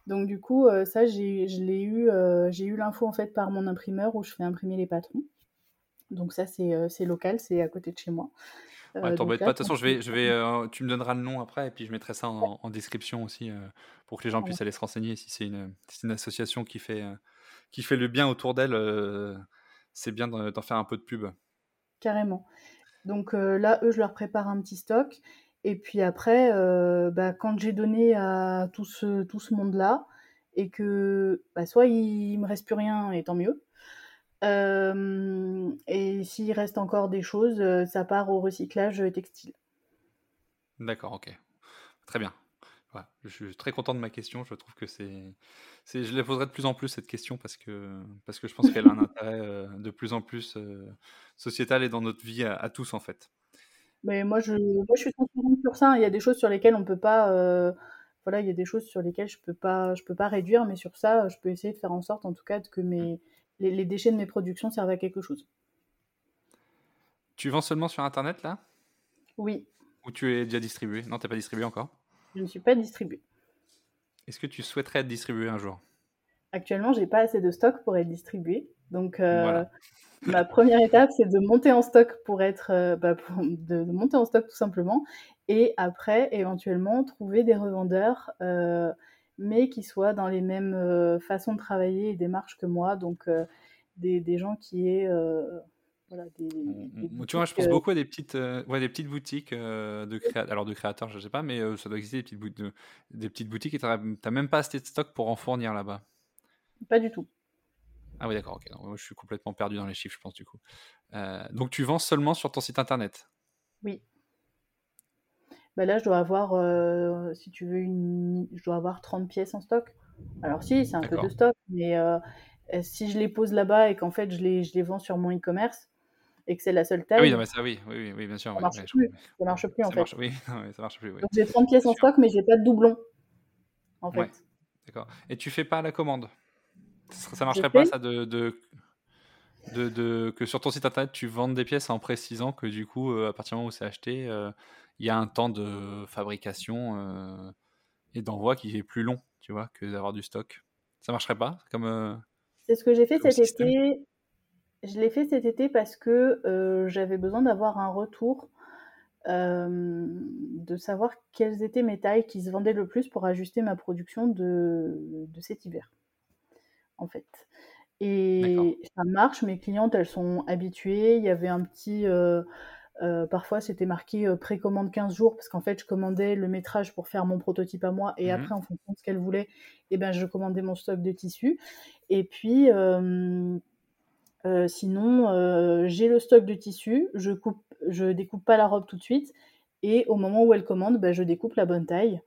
Donc du coup, euh, ça, j'ai, je l'ai eu, euh, j'ai eu l'info en fait par mon imprimeur où je fais imprimer les patrons. Donc ça, c'est local, c'est à côté de chez moi. Ouais, t'embête pas. De toute façon, je vais, je vais, tu me donneras le nom après et puis je mettrai ça en, description aussi pour que les gens puissent aller se renseigner si c'est une, une, association qui fait, qui fait le bien autour d'elle. c'est bien d'en faire un peu de pub. Carrément. Donc là, eux, je leur prépare un petit stock. Et puis après, bah, quand j'ai donné à tout ce, tout ce monde-là, et que bah, soit il me reste plus rien, et tant mieux. et s'il reste encore des choses, ça part au recyclage textile. D'accord, ok. Très bien. je suis très content de ma question. Je trouve que c'est, je la poserai de plus en plus cette question parce que parce que je pense qu'elle a un intérêt de plus en plus sociétal et dans notre vie à, tous en fait. Mais moi je, moi, je suis transparente sur ça. Il y a des choses sur lesquelles on peut pas voilà, il y a des choses sur lesquelles je peux pas, je peux pas réduire, mais sur ça, je peux essayer de faire en sorte, en tout cas, que mes, les, déchets de mes productions servent à quelque chose. Tu vends seulement sur Internet, là? Oui. Ou tu es déjà distribué? Non, tu n'es pas distribué encore? Je ne suis pas distribué. Est-ce que tu souhaiterais être distribué un jour? Actuellement, j'ai pas assez de stock pour être distribué. Donc, euh, ma première étape, c'est de monter en stock pour être, euh, bah, de, monter en stock tout simplement, et après, éventuellement, trouver des revendeurs, euh, mais qui soient dans les mêmes façons de travailler et démarches que moi, donc des, des, gens qui aient voilà, des, tu vois, je pense beaucoup à des petites, ouais, des petites boutiques de, créa alors de créateurs, je sais pas, mais ça doit exister des petites, des petites boutiques et tu n'as même pas assez de stock pour en fournir là-bas. Pas du tout. Ah oui, d'accord, ok. moi, je suis complètement perdu dans les chiffres, je pense, du coup. Euh, donc, tu vends seulement sur ton site internet? Oui. Bah là, je dois avoir, euh, si tu veux, une... je dois avoir 30 pièces en stock. Alors, si, c'est un peu de stock, mais euh, si je les pose là-bas et qu'en fait, je les, je les vends sur mon e-commerce et que c'est la seule ah taille. oui, non, mais ça, oui, oui, oui, bien sûr. Ça marche plus. Ça marche plus, en fait. oui, ça marche plus. Donc, j'ai 30 pièces en stock, mais j'ai pas de doublon, en fait. D'accord. Et tu fais pas la commande? Ça marcherait pas ça de, de, de, que sur ton site internet tu vendes des pièces en précisant que du coup euh, à partir du moment où c'est acheté, euh, il y a un temps de fabrication euh, et d'envoi qui est plus long, tu vois, que d'avoir du stock. Ça marcherait pas comme C'est ce que j'ai fait cet été. Je l'ai fait cet été parce que j'avais besoin d'avoir un retour. de savoir quelles étaient mes tailles qui se vendaient le plus pour ajuster ma production de, de cet hiver en fait. Et ça marche, mes clientes, elles sont habituées. Il y avait un petit. Euh, euh, parfois, c'était marqué euh, précommande 15 jours, parce qu'en fait, je commandais le métrage pour faire mon prototype à moi, et mmh après, en fonction de ce qu'elle voulait, et eh ben, je commandais mon stock de tissu. Et puis, sinon, j'ai le stock de tissu, je coupe, je découpe pas la robe tout de suite, et au moment où elle commande, ben, je découpe la bonne taille.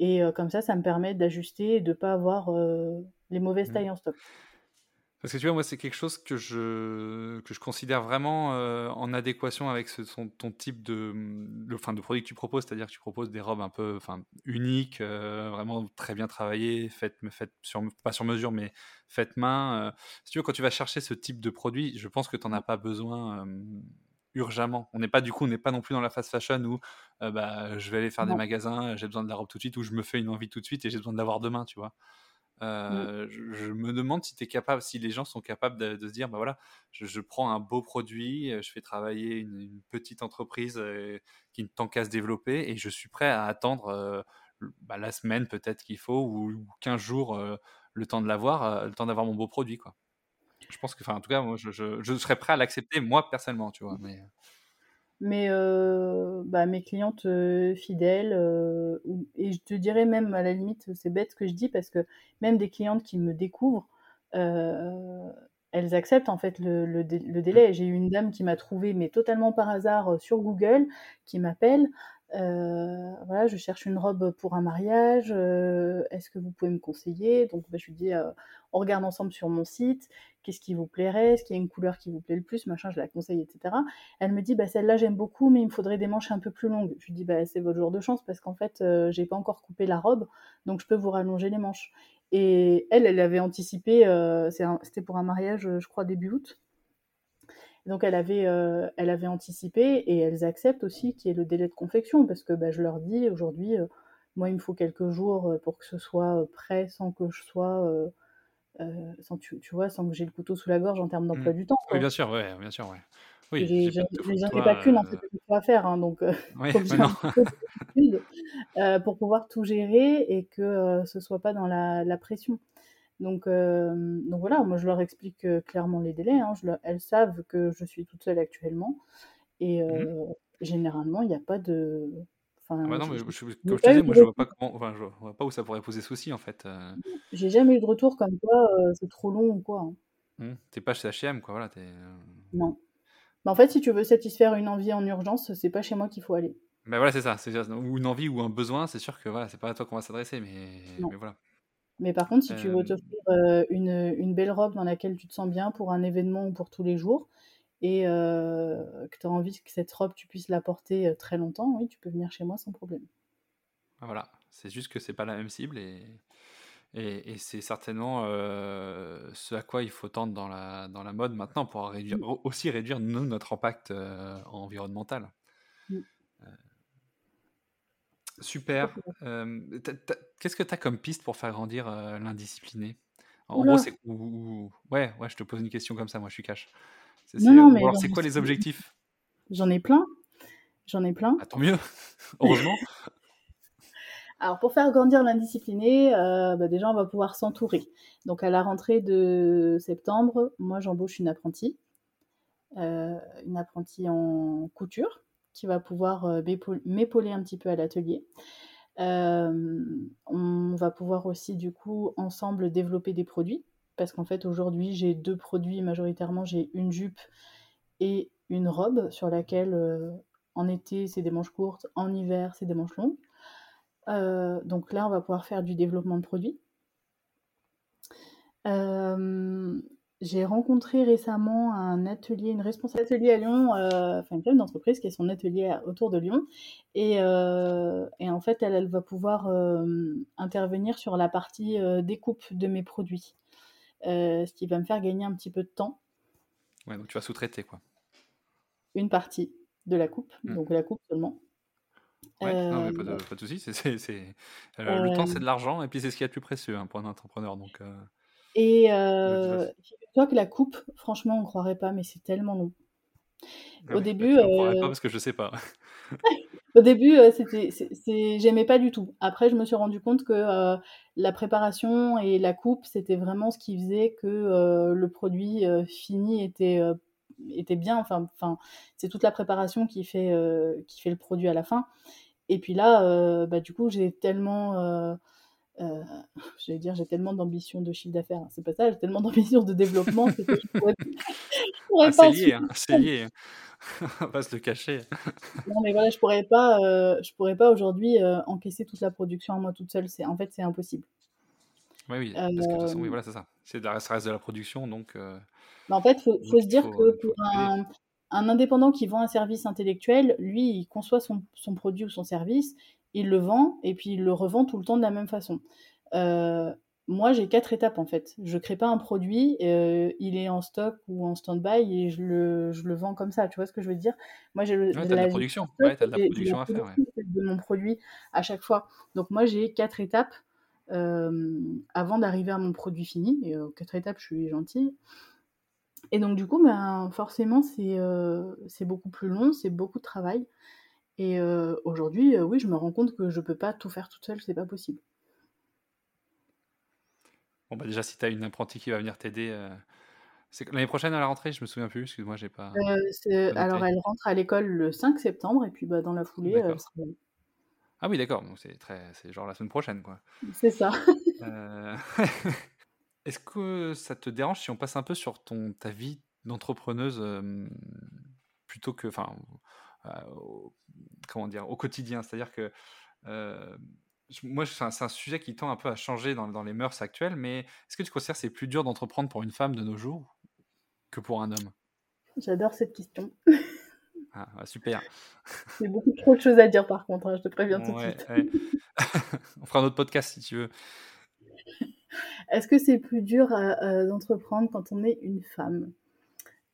Et comme ça, ça me permet d'ajuster et de ne pas avoir les mauvaises mmh. tailles en stock. Parce que tu vois, moi, c'est quelque chose que je, que je considère vraiment euh, en adéquation avec ce, ton type de, le, enfin, de produit que tu proposes, c'est-à-dire que tu proposes des robes un peu uniques, euh, vraiment très bien travaillées, faites, faites sur, pas sur mesure, mais faites main. Euh. si tu veux, quand tu vas chercher ce type de produit, je pense que tu n'en as pas besoin urgemment. On n'est pas du coup, on n'est pas non plus dans la fast fashion où bah, je vais aller faire des magasins, j'ai besoin de la robe tout de suite, ou je me fais une envie tout de suite et j'ai besoin de l'avoir demain, tu vois? Mmh. Je, me demande si es capable, si les gens sont capables de, se dire, bah voilà, je, prends un beau produit, je fais travailler une, petite entreprise euh, qui ne tant qu'à se développer, et je suis prêt à attendre bah, la semaine peut-être qu'il faut ou, 15 jours le temps de l'avoir, le temps d'avoir mon beau produit, quoi. Je pense que, enfin, en tout cas, moi, je, je serais prêt à l'accepter, moi personnellement, tu vois. Mais mais euh, bah, mes clientes euh, fidèles, euh, et je te dirais même à la limite, c'est bête ce que je dis, parce que même des clientes qui me découvrent, elles acceptent en fait le, le, le délai. J'ai eu une dame qui m'a trouvé, mais totalement par hasard, sur Google, qui m'appelle euh, voilà, je cherche une robe pour un mariage, euh, est-ce que vous pouvez me conseiller? Donc bah, je lui dis, euh, on regarde ensemble sur mon site, qu'est-ce qui vous plairait, est-ce qu'il y a une couleur qui vous plaît le plus, machin, je la conseille, etc. Elle me dit, bah, celle-là j'aime beaucoup, mais il me faudrait des manches un peu plus longues. Je lui dis, bah, c'est votre jour de chance parce qu'en fait, j'ai pas encore coupé la robe, donc je peux vous rallonger les manches. Et elle, elle avait anticipé, c'était pour un mariage, je crois, début août. Donc elle avait, euh, elle avait anticipé et elles acceptent aussi qu'il y ait le délai de confection parce que bah, je leur dis aujourd'hui, euh, moi il me faut quelques jours euh, pour que ce soit prêt sans que je sois sans, tu, tu, vois, sans que j'ai le couteau sous la gorge en termes d'emploi mmh. du temps. Oui, bien sûr, ouais, bien sûr, ouais. Oui, j'en ai pas qu'une en fait à faire, hein, donc oui, pour pouvoir tout gérer et que ce soit pas dans la, la pression. Donc, donc voilà, moi je leur explique clairement les délais. Hein, je elles savent que je suis toute seule actuellement et mmh généralement il n'y a pas de. Enfin, ah bah non, mais je, comme je te disais, moi je vois pas comment, enfin, je vois pas où ça pourrait poser souci en fait. J'ai jamais eu de retour comme quoi c'est trop long ou quoi. Hein. Mmh. T'es pas chez H&M quoi, voilà. Non. Bah, en fait, si tu veux satisfaire une envie en urgence, c'est pas chez moi qu'il faut aller. Ben voilà, c'est ça. Ou une envie ou un besoin, c'est sûr que voilà, c'est pas à toi qu'on va s'adresser, mais... mais, voilà. Mais par contre, si tu veux t'offrir une, une, belle robe dans laquelle tu te sens bien pour un événement ou pour tous les jours, et que tu as envie que cette robe, tu puisses la porter très longtemps, oui, tu peux venir chez moi sans problème. Ah, voilà, c'est juste que c'est pas la même cible et, et, c'est certainement ce à quoi il faut tendre dans la, dans la mode maintenant pour réduire, mmh. aussi réduire notre impact environnemental. Mmh. Super. Qu'est-ce que tu as comme piste pour faire grandir l'indiscipliné? En gros, c'est. Ouais, ouais, je te pose une question comme ça, moi je suis cash. C'est quoi les objectifs? J'en ai plein. J'en ai plein. Ah, tant mieux, heureusement. Alors pour faire grandir l'indiscipliné, euh, bah, déjà on va pouvoir s'entourer. Donc à la rentrée de septembre, moi j'embauche une apprentie, une apprentie en couture qui va pouvoir euh, m'épauler un petit peu à l'atelier. on va pouvoir aussi du coup ensemble développer des produits parce qu'en fait aujourd'hui j'ai deux produits majoritairement, j'ai une jupe et une robe sur laquelle en été c'est des manches courtes, en hiver c'est des manches longues. Euh, donc là, on va pouvoir faire du développement de produits. Euh, j'ai rencontré récemment un atelier, une responsable d'atelier à Lyon, euh, enfin une femme d'entreprise qui a son atelier autour de Lyon. Et, en fait, elle, va pouvoir intervenir sur la partie découpe de mes produits. ce qui va me faire gagner un petit peu de temps. Ouais, donc tu vas sous-traiter quoi. Une partie de la coupe, mmh. donc la coupe seulement. Ouais, non, mais pas de, pas de soucis. C'est, c'est, euh, le temps, c'est de l'argent, et puis c'est ce qui est le plus précieux hein, pour un entrepreneur. Donc, euh, Et euh, toi que la coupe, franchement, on ne croirait pas, mais c'est tellement long. Au bah, début, ne croirais pas parce que je sais pas. Au début, c'était, c'est, j'aimais pas du tout. Après, je me suis rendu compte que la préparation et la coupe, c'était vraiment ce qui faisait que le produit fini était était bien. Enfin, enfin, c'est toute la préparation qui fait qui fait le produit à la fin. Et puis là, euh, bah, du coup, j'ai tellement. Euh, euh, j'allais dire, j'ai tellement d'ambition de chiffre d'affaires. C'est pas ça, j'ai tellement d'ambition de développement que je pourrais, pourrais ah, pas. C'est lié, hein, c'est lié. On va se le cacher. non, mais voilà, je pourrais pas, je pourrais pas aujourd'hui encaisser toute la production à moi toute seule. C'est, en fait, c'est impossible. Oui, oui, parce que de toute façon, oui, voilà, c'est ça. C'est ça reste de la production, donc. Mais en fait, il faut, faut se dire que pour un, un indépendant qui vend un service intellectuel, lui, il conçoit son, produit ou son service, il le vend et puis il le revend tout le temps de la même façon. Euh, moi, j'ai quatre étapes en fait. Je crée pas un produit, euh, il est en stock ou en stand-by et je le, je le, vends comme ça. Tu vois ce que je veux dire? Moi, j'ai ouais, de la, production. Ouais, as de la production à faire. Ouais. De mon produit à chaque fois. Donc moi, j'ai quatre étapes euh, avant d'arriver à mon produit fini. Et quatre étapes, je suis gentille. Et donc, du coup, ben, forcément, c'est beaucoup plus long, c'est beaucoup de travail. Et euh, aujourd'hui, euh, oui, je me rends compte que je peux pas tout faire toute seule, c'est pas possible. Bon, bah déjà, si tu as une apprentie qui va venir t'aider, l'année prochaine à la rentrée, je me souviens plus, excuse-moi, j'ai pas. alors, elle rentre à l'école le 5 septembre, et puis bah, dans la foulée, Ah oui, d'accord, donc c'est très... genre la semaine prochaine, quoi. C'est ça. Est-ce que ça te dérange si on passe un peu sur ton, ta vie d'entrepreneuse plutôt que, enfin, au, comment dire, au quotidien C'est-à-dire que moi, c'est un, sujet qui tend un peu à changer dans, dans les mœurs actuelles, mais est-ce que tu considères que c'est plus dur d'entreprendre pour une femme de nos jours que pour un homme? J'adore cette question. Ah, bah, super. J'ai beaucoup trop de choses à dire par contre, hein, je te préviens tout de suite. on fera un autre podcast si tu veux. Est-ce que c'est plus dur d'entreprendre quand on est une femme?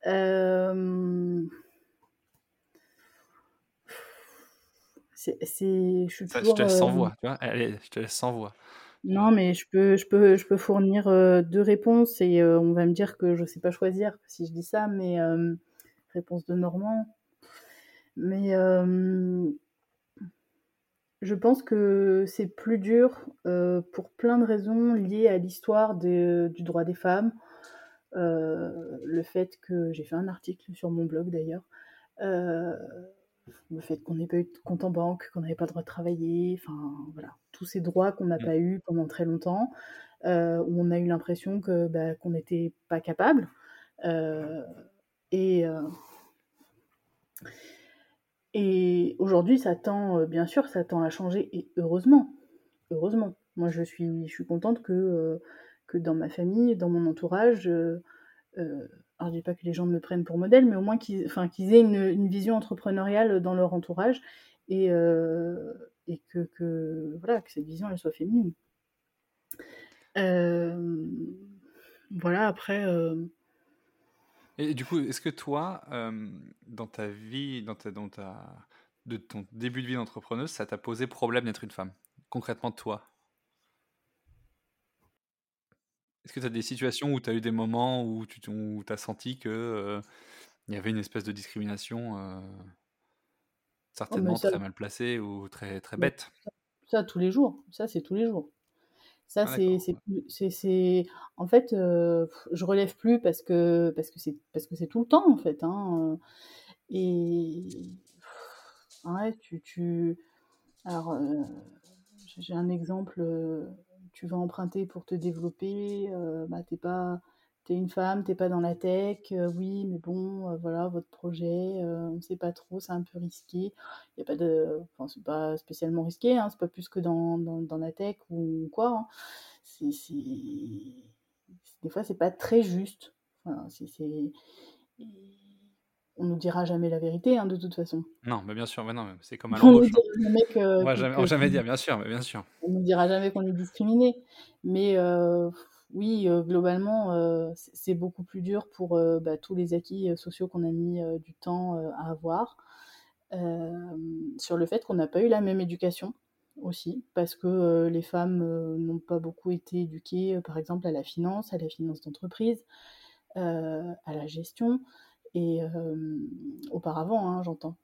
Euh... C'est, je suis toujours, je te laisse sans voix, tu vois? Allez, je te laisse sans voix. Non, mais je peux, je peux, je peux fournir euh, deux réponses et euh, on va me dire que je sais pas choisir si je dis ça, mais euh, réponse de Normand. Mais je pense que c'est plus dur pour plein de raisons liées à l'histoire du droit des femmes. le fait que j'ai fait un article sur mon blog d'ailleurs le fait qu'on n'ait pas eu de compte en banque, qu'on n'avait pas le droit de travailler, enfin voilà, tous ces droits qu'on n'a mmh. pas eu pendant très longtemps, euh, où on a eu l'impression que bah, qu'on n'était pas capable. Euh, et euh, et aujourd'hui, ça tend, bien sûr, ça tend à changer, et heureusement, heureusement. Moi, je suis, je suis contente que, que dans ma famille, dans mon entourage, alors je dis pas que les gens me prennent pour modèle, mais au moins qu'ils aient une, vision entrepreneuriale dans leur entourage et, euh, et que, que, voilà, que cette vision elle soit féminine. Euh, voilà, après. Euh, et du coup, est-ce que toi, dans ta vie, dans ta, dans ta, de ton début de vie d'entrepreneuse, ça t'a posé problème d'être une femme? Concrètement, toi? Est-ce que tu as des situations où tu as eu des moments où tu as senti que euh, il y avait une espèce de discrimination euh, oh, certainement très mal placée ou très, très bête? ça, tous les jours. Ça, c'est tous les jours. Ça, ah, c'est, c'est, En fait, euh, je relève plus parce que parce que c'est parce que c'est tout le temps en fait. Hein, et ouais, tu, tu... alors j'ai un exemple tu vas emprunter pour te développer, euh, bah, t'es pas t'es une femme, t'es pas dans la tech, euh, oui, mais bon, euh, voilà, votre projet, on ne sait pas trop, c'est un peu risqué. Il a pas de, enfin, c'est pas spécialement risqué, hein, c'est pas plus que dans, dans, la tech ou quoi. Hein. Des fois, c'est pas très juste. On nous dira jamais la vérité, hein, de toute façon. Non, mais bien sûr, mais non, c'est comme à l'embauche. on va jamais, jamais dire, bien sûr, mais bien sûr. On nous dira jamais qu'on est discriminé, mais euh, oui, euh, globalement, euh, c'est beaucoup plus dur pour bah, tous les acquis sociaux qu'on a mis du temps à avoir, sur le fait qu'on n'a pas eu la même éducation aussi, parce que les femmes n'ont pas beaucoup été éduquées, par exemple, à la finance, à la finance d'entreprise, à la gestion et auparavant, hein, j'entends.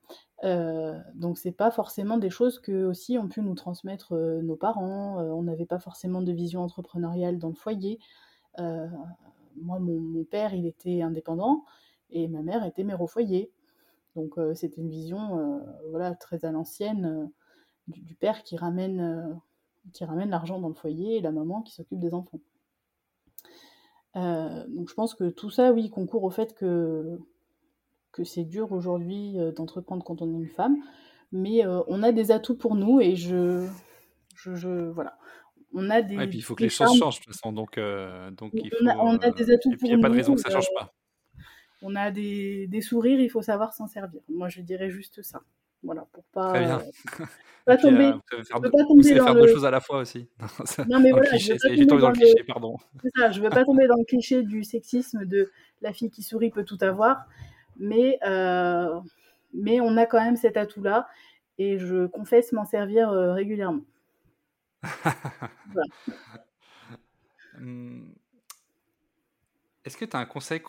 donc c'est pas forcément des choses que aussi ont pu nous transmettre nos parents. on n'avait pas forcément de vision entrepreneuriale dans le foyer. moi, mon, père, il était indépendant et ma mère était mère au foyer. Donc c'était une vision, voilà, très à l'ancienne du, père qui ramène, qui ramène l'argent dans le foyer et la maman qui s'occupe des enfants. donc je pense que tout ça, oui, concourt au fait que que c'est dur aujourd'hui euh, d'entreprendre quand on est une femme, mais euh, on a des atouts pour nous et je, je, voilà. On a des. et puis il faut que les choses changent de toute façon, donc, euh, donc il faut, on, a, des atouts pour nous. Il n'y a pas de raison que ça ne change pas. On a des, des sourires, il faut savoir s'en servir. Moi, je dirais juste ça. Voilà, pour pas. Très bien. pas tomber, vous faire, pas tomber dans faire deux choses à la fois aussi. Non, mais voilà, je veux pas tomber dans, le cliché, pardon. C'est ça, je veux pas tomber dans le cliché du sexisme de la fille qui sourit peut tout avoir mais, euh, mais on a quand même cet atout-là et je confesse m'en servir euh, régulièrement. Hum. Est-ce que tu as un conseil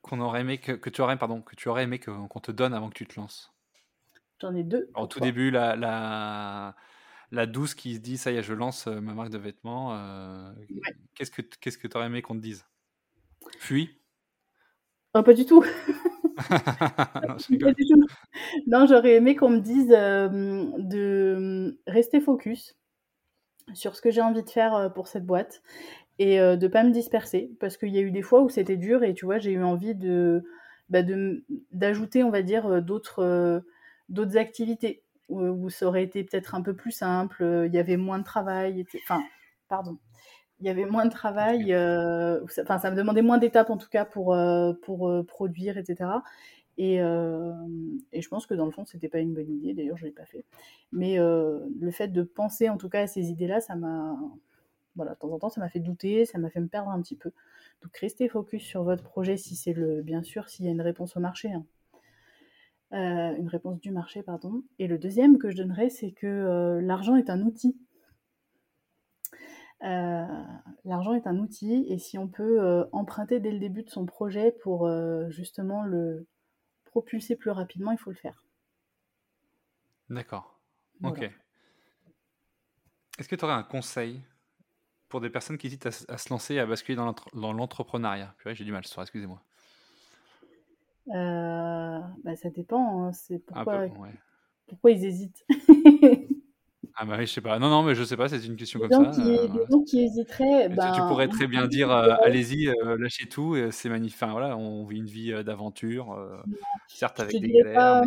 qu'on aurait aimé que, que, tu aurais pardon que tu aurais aimé qu'on te donne avant que tu te lances? J'en ai deux. Au tout début, la, la, la douce qui se dit ça y est, je lance euh, ma marque de vêtements. Qu'est-ce que qu'est-ce que tu aurais aimé qu'on te dise? Fuis oh, Pas du tout. non, j'aurais aimé qu'on me dise euh, de rester focus sur ce que j'ai envie de faire pour cette boîte et euh, de pas me disperser. Parce qu'il y a eu des fois où c'était dur et tu vois j'ai eu envie de bah, d'ajouter on va dire d'autres d'autres activités où, ça aurait été peut-être un peu plus simple il y avait moins de travail enfin pardon il y avait moins de travail, euh, enfin ça me demandait moins d'étapes en tout cas pour, euh, pour euh, produire, etc. Et, et, je pense que dans le fond, c'était pas une bonne idée, d'ailleurs je l'ai pas fait. Mais le fait de penser en tout cas à ces idées-là, ça m'a, voilà, de temps en temps, ça m'a fait douter, ça m'a fait me perdre un petit peu. Donc restez focus sur votre projet si c'est le, bien sûr, s'il y a une réponse au marché. Hein. une réponse du marché, pardon. Et le deuxième que je donnerais, c'est que l'argent est un outil l'argent est un outil et si on peut emprunter dès le début de son projet pour justement le propulser plus rapidement, il faut le faire. D'accord. Ok. Est-ce que tu aurais un conseil pour des personnes qui hésitent à, se lancer, à basculer dans l'entrepreneuriat? J'ai du mal ce soir, excusez-moi. Euh, bah, ça dépend. Hein, c'est pourquoi, pourquoi ils hésitent. ah bah oui, je sais pas. Non, non, mais je sais pas. C'est une question comme ça. Qui, euh, des gens qui hésiteraient. tu, ben, pourrais très bien dire, euh, allez-y, lâchez tout. C'est magnifique. Enfin, voilà, on vit une vie d'aventure, certes avec des galères.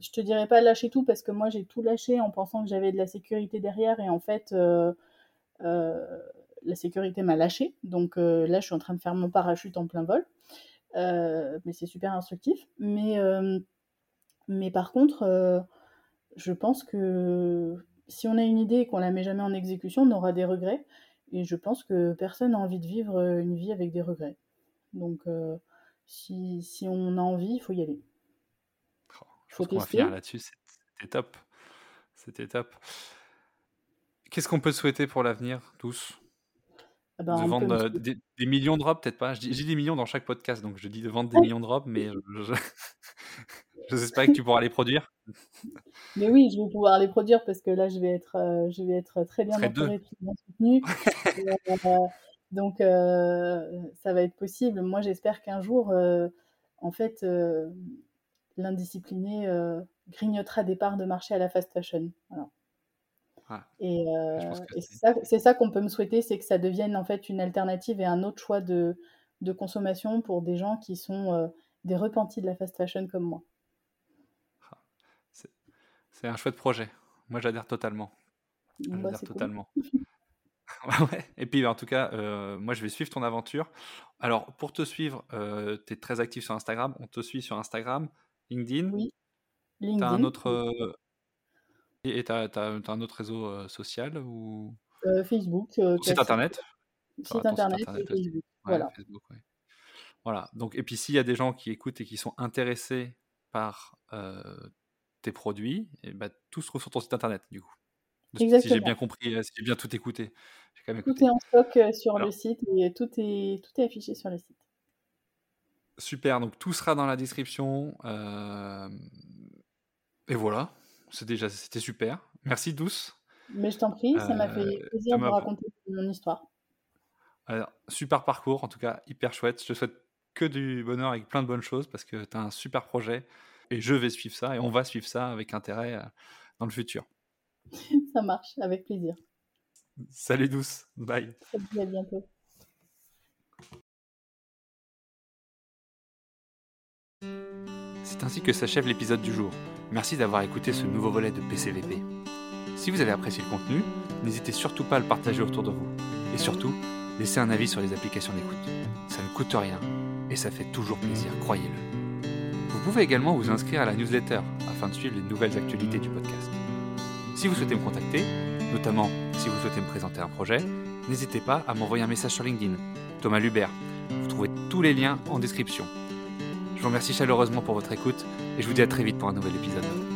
Je te dirais pas lâcher tout parce que moi j'ai tout lâché en pensant que j'avais de la sécurité derrière et en fait la sécurité m'a lâché. Donc là, je suis en train de faire mon parachute en plein vol. Euh, mais c'est super instructif. Mais, euh, mais par contre, euh, je pense que si on a une idée et qu'on la met jamais en exécution, on aura des regrets. Et je pense que personne n'a envie de vivre une vie avec des regrets. Donc, si, si, on a envie, il faut y aller. Oh, je faut qu'on va finir là-dessus. C'était top. C'était top. Qu'est-ce qu'on peut souhaiter pour l'avenir, tous? Ah bah, de vendre des, millions de robes, peut-être pas. J'ai des millions dans chaque podcast, donc je dis de vendre des millions de robes, mais je, que tu pourras les produire. Mais oui, je vais pouvoir les produire parce que là, je vais être, je vais être très bien entourée, bien soutenue. donc, ça va être possible. Moi, j'espère qu'un jour, en fait, l'indiscipliné grignotera des parts de marché à la fast fashion. Voilà. Et, euh, c'est ça, qu'on peut me souhaiter, c'est que ça devienne en fait une alternative et un autre choix de, de consommation pour des gens qui sont euh, des repentis de la fast fashion comme moi. Ah, c'est un chouette projet. Moi, j'adhère totalement. Bah, j'adhère totalement. ouais. Et puis, en tout cas, euh, moi, je vais suivre ton aventure. Alors, pour te suivre, tu es très actif sur Instagram. On te suit sur Instagram, LinkedIn. Oui. LinkedIn. Un autre, et tu as, un autre réseau euh, social ou? Euh, Facebook. Euh, site internet Site internet, et Facebook. voilà. Voilà. Donc, et puis s'il y a des gens qui écoutent et qui sont intéressés par tes produits, et bah, tout se trouve sur ton site internet du coup. Exactement. Si j'ai bien compris, si j'ai bien tout écouté. Quand même tout est en stock sur le site et tout est, tout est affiché sur le site. Super, donc tout sera dans la description. Et voilà c'est déjà, c'était super. Merci Douce. Mais je t'en prie, ça m'a fait euh, plaisir de raconter mon histoire. super parcours, en tout cas, hyper chouette. Je te souhaite que du bonheur avec plein de bonnes choses parce que tu as un super projet et je vais suivre ça et on va suivre ça avec intérêt euh, dans le futur. ça marche, avec plaisir. Salut Douce, bye. Salut, à bientôt. C'est ainsi que s'achève l'épisode du jour. Merci d'avoir écouté ce nouveau volet de PCVP. Si vous avez apprécié le contenu, n'hésitez surtout pas à le partager autour de vous. Et surtout, laissez un avis sur les applications d'écoute. Ça ne coûte rien et ça fait toujours plaisir, croyez-le. Vous pouvez également vous inscrire à la newsletter afin de suivre les nouvelles actualités du podcast. Si vous souhaitez me contacter, notamment si vous souhaitez me présenter un projet, n'hésitez pas à m'envoyer un message sur LinkedIn. Thomas Lubert. Vous trouvez tous les liens en description. Je vous remercie chaleureusement pour votre écoute et je vous dis à très vite pour un nouvel épisode.